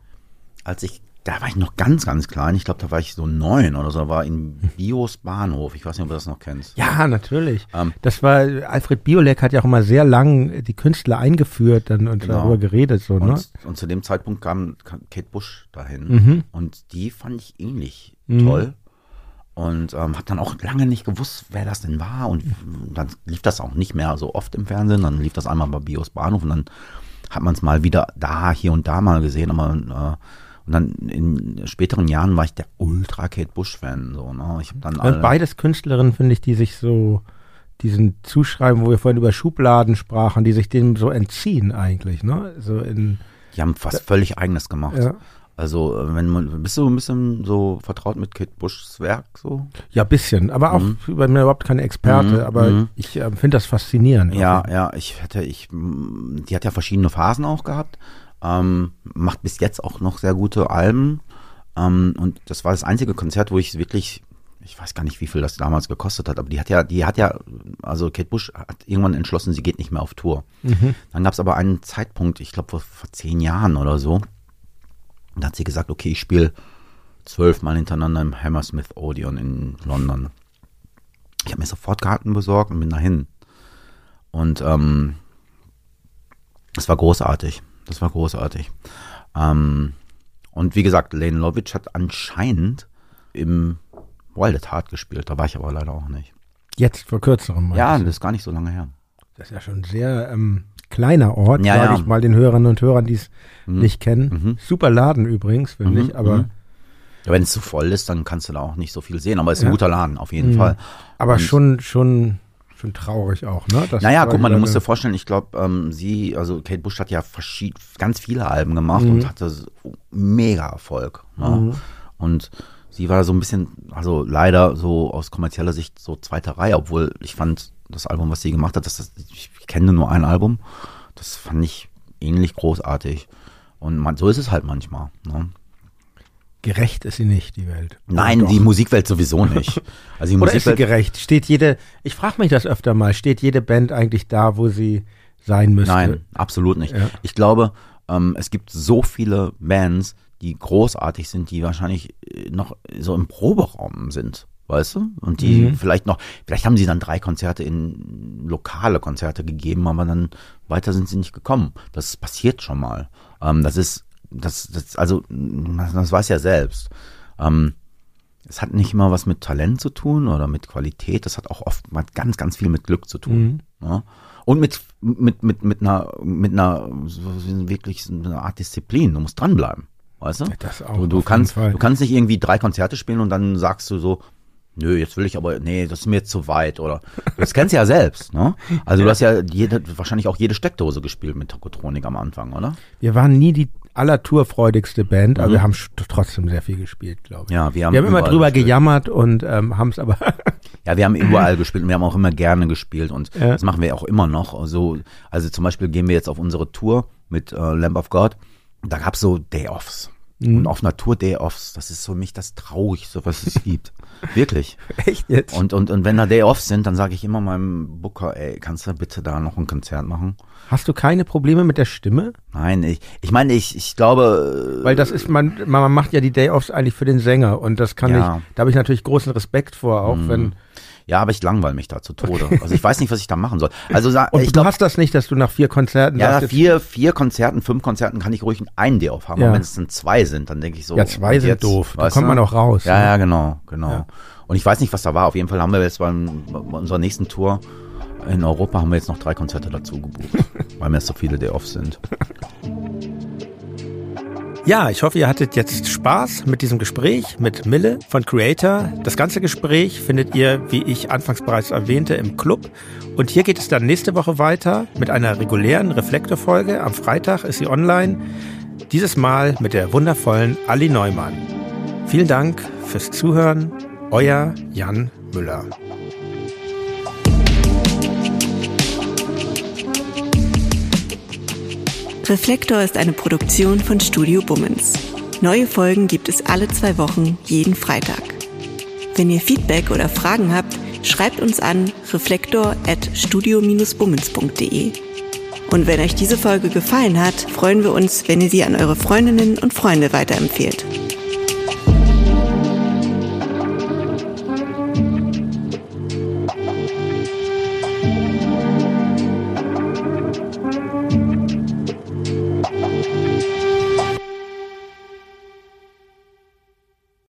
[SPEAKER 3] als ich, da war ich noch ganz, ganz klein. Ich glaube, da war ich so neun oder so, war in Bios Bahnhof. Ich weiß nicht, ob du das noch kennst.
[SPEAKER 2] ja, natürlich.
[SPEAKER 3] Ähm,
[SPEAKER 2] Das war, Alfred Biolek hat ja auch immer sehr lang die Künstler eingeführt dann und
[SPEAKER 3] Genau.
[SPEAKER 2] darüber geredet, so, ne?
[SPEAKER 3] und, und zu dem Zeitpunkt kam, kam Kate Bush dahin.
[SPEAKER 2] Mhm.
[SPEAKER 3] Und die fand ich ähnlich
[SPEAKER 2] Mhm.
[SPEAKER 3] toll. Und ähm, habe dann auch lange nicht gewusst, wer das denn war. Und dann lief das auch nicht mehr so oft im Fernsehen. Dann lief das einmal bei Bios Bahnhof und dann hat man es mal wieder da, hier und da mal gesehen. Aber äh, und dann in späteren Jahren war ich der Ultra Kate Bush-Fan. So, ne? Ich dann alle,
[SPEAKER 2] Und beides Künstlerinnen, finde ich, die sich so diesen Zuschreiben, wo wir vorhin über Schubladen sprachen, die sich dem so entziehen eigentlich, ne? So in,
[SPEAKER 3] die haben was völlig eigenes gemacht.
[SPEAKER 2] ja.
[SPEAKER 3] Also, äh, wenn man, bist du ein bisschen so vertraut mit Kate Bushs Werk so?
[SPEAKER 2] Ja, bisschen, aber auch,
[SPEAKER 3] Mhm.
[SPEAKER 2] ich bin mir überhaupt keine Experte,
[SPEAKER 3] Mhm,
[SPEAKER 2] aber
[SPEAKER 3] mhm.
[SPEAKER 2] ich äh, finde das faszinierend.
[SPEAKER 3] Ja, ja, ich hätte, ich, die hat ja verschiedene Phasen auch gehabt. Ähm, macht bis jetzt auch noch sehr gute Alben. Ähm, und das war das einzige Konzert, wo ich wirklich, ich weiß gar nicht, wie viel das damals gekostet hat, aber die hat ja, die hat ja, also Kate Bush hat irgendwann entschlossen, sie geht nicht mehr auf Tour.
[SPEAKER 2] Mhm.
[SPEAKER 3] Dann gab es aber einen Zeitpunkt, ich glaube vor, vor zehn Jahren oder so, da hat sie gesagt, okay, ich spiele zwölfmal hintereinander im Hammersmith Odeon in London. Ich habe mir sofort Karten besorgt und bin dahin. Und ähm, das war großartig. Das war großartig. Ähm, und wie gesagt, Lane Lovitch hat anscheinend im Wild at Heart gespielt. Da war ich aber leider auch nicht.
[SPEAKER 2] Jetzt vor kürzerem.
[SPEAKER 3] Ja, das ist gar nicht so lange her.
[SPEAKER 2] Das ist ja schon sehr ähm, kleiner Ort,
[SPEAKER 3] Ja,
[SPEAKER 2] sage
[SPEAKER 3] ja.
[SPEAKER 2] ich mal den Hörerinnen und Hörern, die es
[SPEAKER 3] Mhm.
[SPEAKER 2] nicht kennen.
[SPEAKER 3] Mhm.
[SPEAKER 2] Super Laden übrigens, finde
[SPEAKER 3] Mhm,
[SPEAKER 2] ich, aber,
[SPEAKER 3] mhm. Ja, wenn es zu voll ist, dann kannst du da auch nicht so viel sehen. Aber es ist ein guter Laden, auf jeden
[SPEAKER 2] Mhm.
[SPEAKER 3] Fall.
[SPEAKER 2] aber
[SPEAKER 3] Und-
[SPEAKER 2] schon, schon, schon traurig auch, ne? Dass
[SPEAKER 3] Naja, guck mal, du musst dir vorstellen, ich glaube, ähm, sie, also Kate Bush hat ja verschied ganz viele Alben gemacht
[SPEAKER 2] Mhm.
[SPEAKER 3] und hatte mega Erfolg. Ne?
[SPEAKER 2] Mhm.
[SPEAKER 3] Und sie war so ein bisschen, also leider so aus kommerzieller Sicht so zweite Reihe, obwohl ich fand das Album, was sie gemacht hat, das, das, ich kenne nur ein Album, das fand ich ähnlich großartig. Und man, so ist es halt manchmal. Ne?
[SPEAKER 2] Gerecht ist sie nicht, die Welt.
[SPEAKER 3] Nein, die? Musikwelt sowieso nicht. <laughs> Also die
[SPEAKER 2] Oder ist sie
[SPEAKER 3] Musikwelt,
[SPEAKER 2] gerecht? Steht jede, ich frage mich das öfter mal, steht jede Band eigentlich da, wo sie sein müsste?
[SPEAKER 3] Nein, absolut nicht.
[SPEAKER 2] Ja.
[SPEAKER 3] Ich glaube, ähm, es gibt so viele Bands, die großartig sind, die wahrscheinlich äh, noch so im Proberaum sind, weißt du? Und die
[SPEAKER 2] Mhm.
[SPEAKER 3] vielleicht noch, vielleicht haben sie dann drei Konzerte in lokale Konzerte gegeben, aber dann weiter sind sie nicht gekommen. Das passiert schon mal. Ähm, das ist, das, das, also, das, das weiß ja selbst. Ähm, es hat nicht immer was mit Talent zu tun oder mit Qualität, das hat auch oft mal ganz, ganz viel mit Glück zu tun.
[SPEAKER 2] Mhm.
[SPEAKER 3] Ja? Und mit, mit, mit, mit einer, mit einer, wirklich so einer Art Disziplin. Du musst dranbleiben. Weißt du?
[SPEAKER 2] Das auch,
[SPEAKER 3] du, du kannst,
[SPEAKER 2] Fall.
[SPEAKER 3] du kannst nicht irgendwie drei Konzerte spielen und dann sagst du so, nö, jetzt will ich aber, nee, das ist mir jetzt zu weit oder, das kennst du ja selbst, ne? Also du hast ja jede, wahrscheinlich auch jede Steckdose gespielt mit Tokotronik am Anfang, oder?
[SPEAKER 2] Wir waren nie die allertourfreudigste Band, aber
[SPEAKER 3] Mhm.
[SPEAKER 2] wir haben trotzdem sehr viel gespielt, glaube ich.
[SPEAKER 3] Ja, wir haben,
[SPEAKER 2] wir haben immer drüber
[SPEAKER 3] gespielt.
[SPEAKER 2] gejammert und ähm, haben es aber <laughs>
[SPEAKER 3] Ja, wir haben überall gespielt und wir haben auch immer gerne gespielt und
[SPEAKER 2] Ja.
[SPEAKER 3] das machen wir auch immer noch. Also, also zum Beispiel gehen wir jetzt auf unsere Tour mit äh, Lamb of God. Da gab's so Day-Offs.
[SPEAKER 2] Mhm.
[SPEAKER 3] Und auf Tour Day-Offs, das ist für mich das Traurigste, was es <laughs> gibt. Wirklich. <laughs>
[SPEAKER 2] echt jetzt.
[SPEAKER 3] Und, und, und wenn da Day-Offs sind, dann sage ich immer meinem Booker, ey, kannst du bitte da noch ein Konzert machen?
[SPEAKER 2] Hast du keine Probleme mit der Stimme?
[SPEAKER 3] Nein, ich, ich meine, ich, ich glaube. äh,
[SPEAKER 2] Weil das ist, man, man macht ja die Day-Offs eigentlich für den Sänger und das kann
[SPEAKER 3] Ja.
[SPEAKER 2] ich, da habe ich natürlich großen Respekt vor, auch wenn,
[SPEAKER 3] Ja, aber ich langweile mich da zu Tode. Also ich weiß nicht, was ich da machen soll. Also
[SPEAKER 2] und
[SPEAKER 3] ich
[SPEAKER 2] du
[SPEAKER 3] glaub,
[SPEAKER 2] hast das nicht, dass du nach vier Konzerten
[SPEAKER 3] Ja, nach vier, vier Konzerten, fünf Konzerten kann ich ruhig einen Day off haben.
[SPEAKER 2] Ja.
[SPEAKER 3] Aber wenn es dann zwei sind, dann denke ich so.
[SPEAKER 2] Ja, zwei sind
[SPEAKER 3] jetzt,
[SPEAKER 2] doof. Da kommt
[SPEAKER 3] du?
[SPEAKER 2] man auch raus,
[SPEAKER 3] Ja,
[SPEAKER 2] ne?
[SPEAKER 3] ja, genau, genau.
[SPEAKER 2] Ja.
[SPEAKER 3] Und ich weiß nicht, was da war. Auf jeden Fall haben wir jetzt beim, bei unserer nächsten Tour in Europa haben wir jetzt noch drei Konzerte dazu gebucht, <laughs> weil mir so viele Day Offs sind.
[SPEAKER 2] Ja, ich hoffe, ihr hattet jetzt Spaß mit diesem Gespräch mit Mille von Creator. Das ganze Gespräch findet ihr, wie ich anfangs bereits erwähnte, im Club. Und hier geht es dann nächste Woche weiter mit einer regulären Reflektorfolge. Am Freitag ist sie online. Dieses Mal mit der wundervollen Ali Neumann. Vielen Dank fürs Zuhören. Euer Jan Müller.
[SPEAKER 1] Reflektor ist eine Produktion von Studio Bummens. Neue Folgen gibt es alle zwei Wochen, jeden Freitag. Wenn ihr Feedback oder Fragen habt, schreibt uns an reflektor at studio-bummens.de. Und wenn euch diese Folge gefallen hat, freuen wir uns, wenn ihr sie an eure Freundinnen und Freunde weiterempfehlt.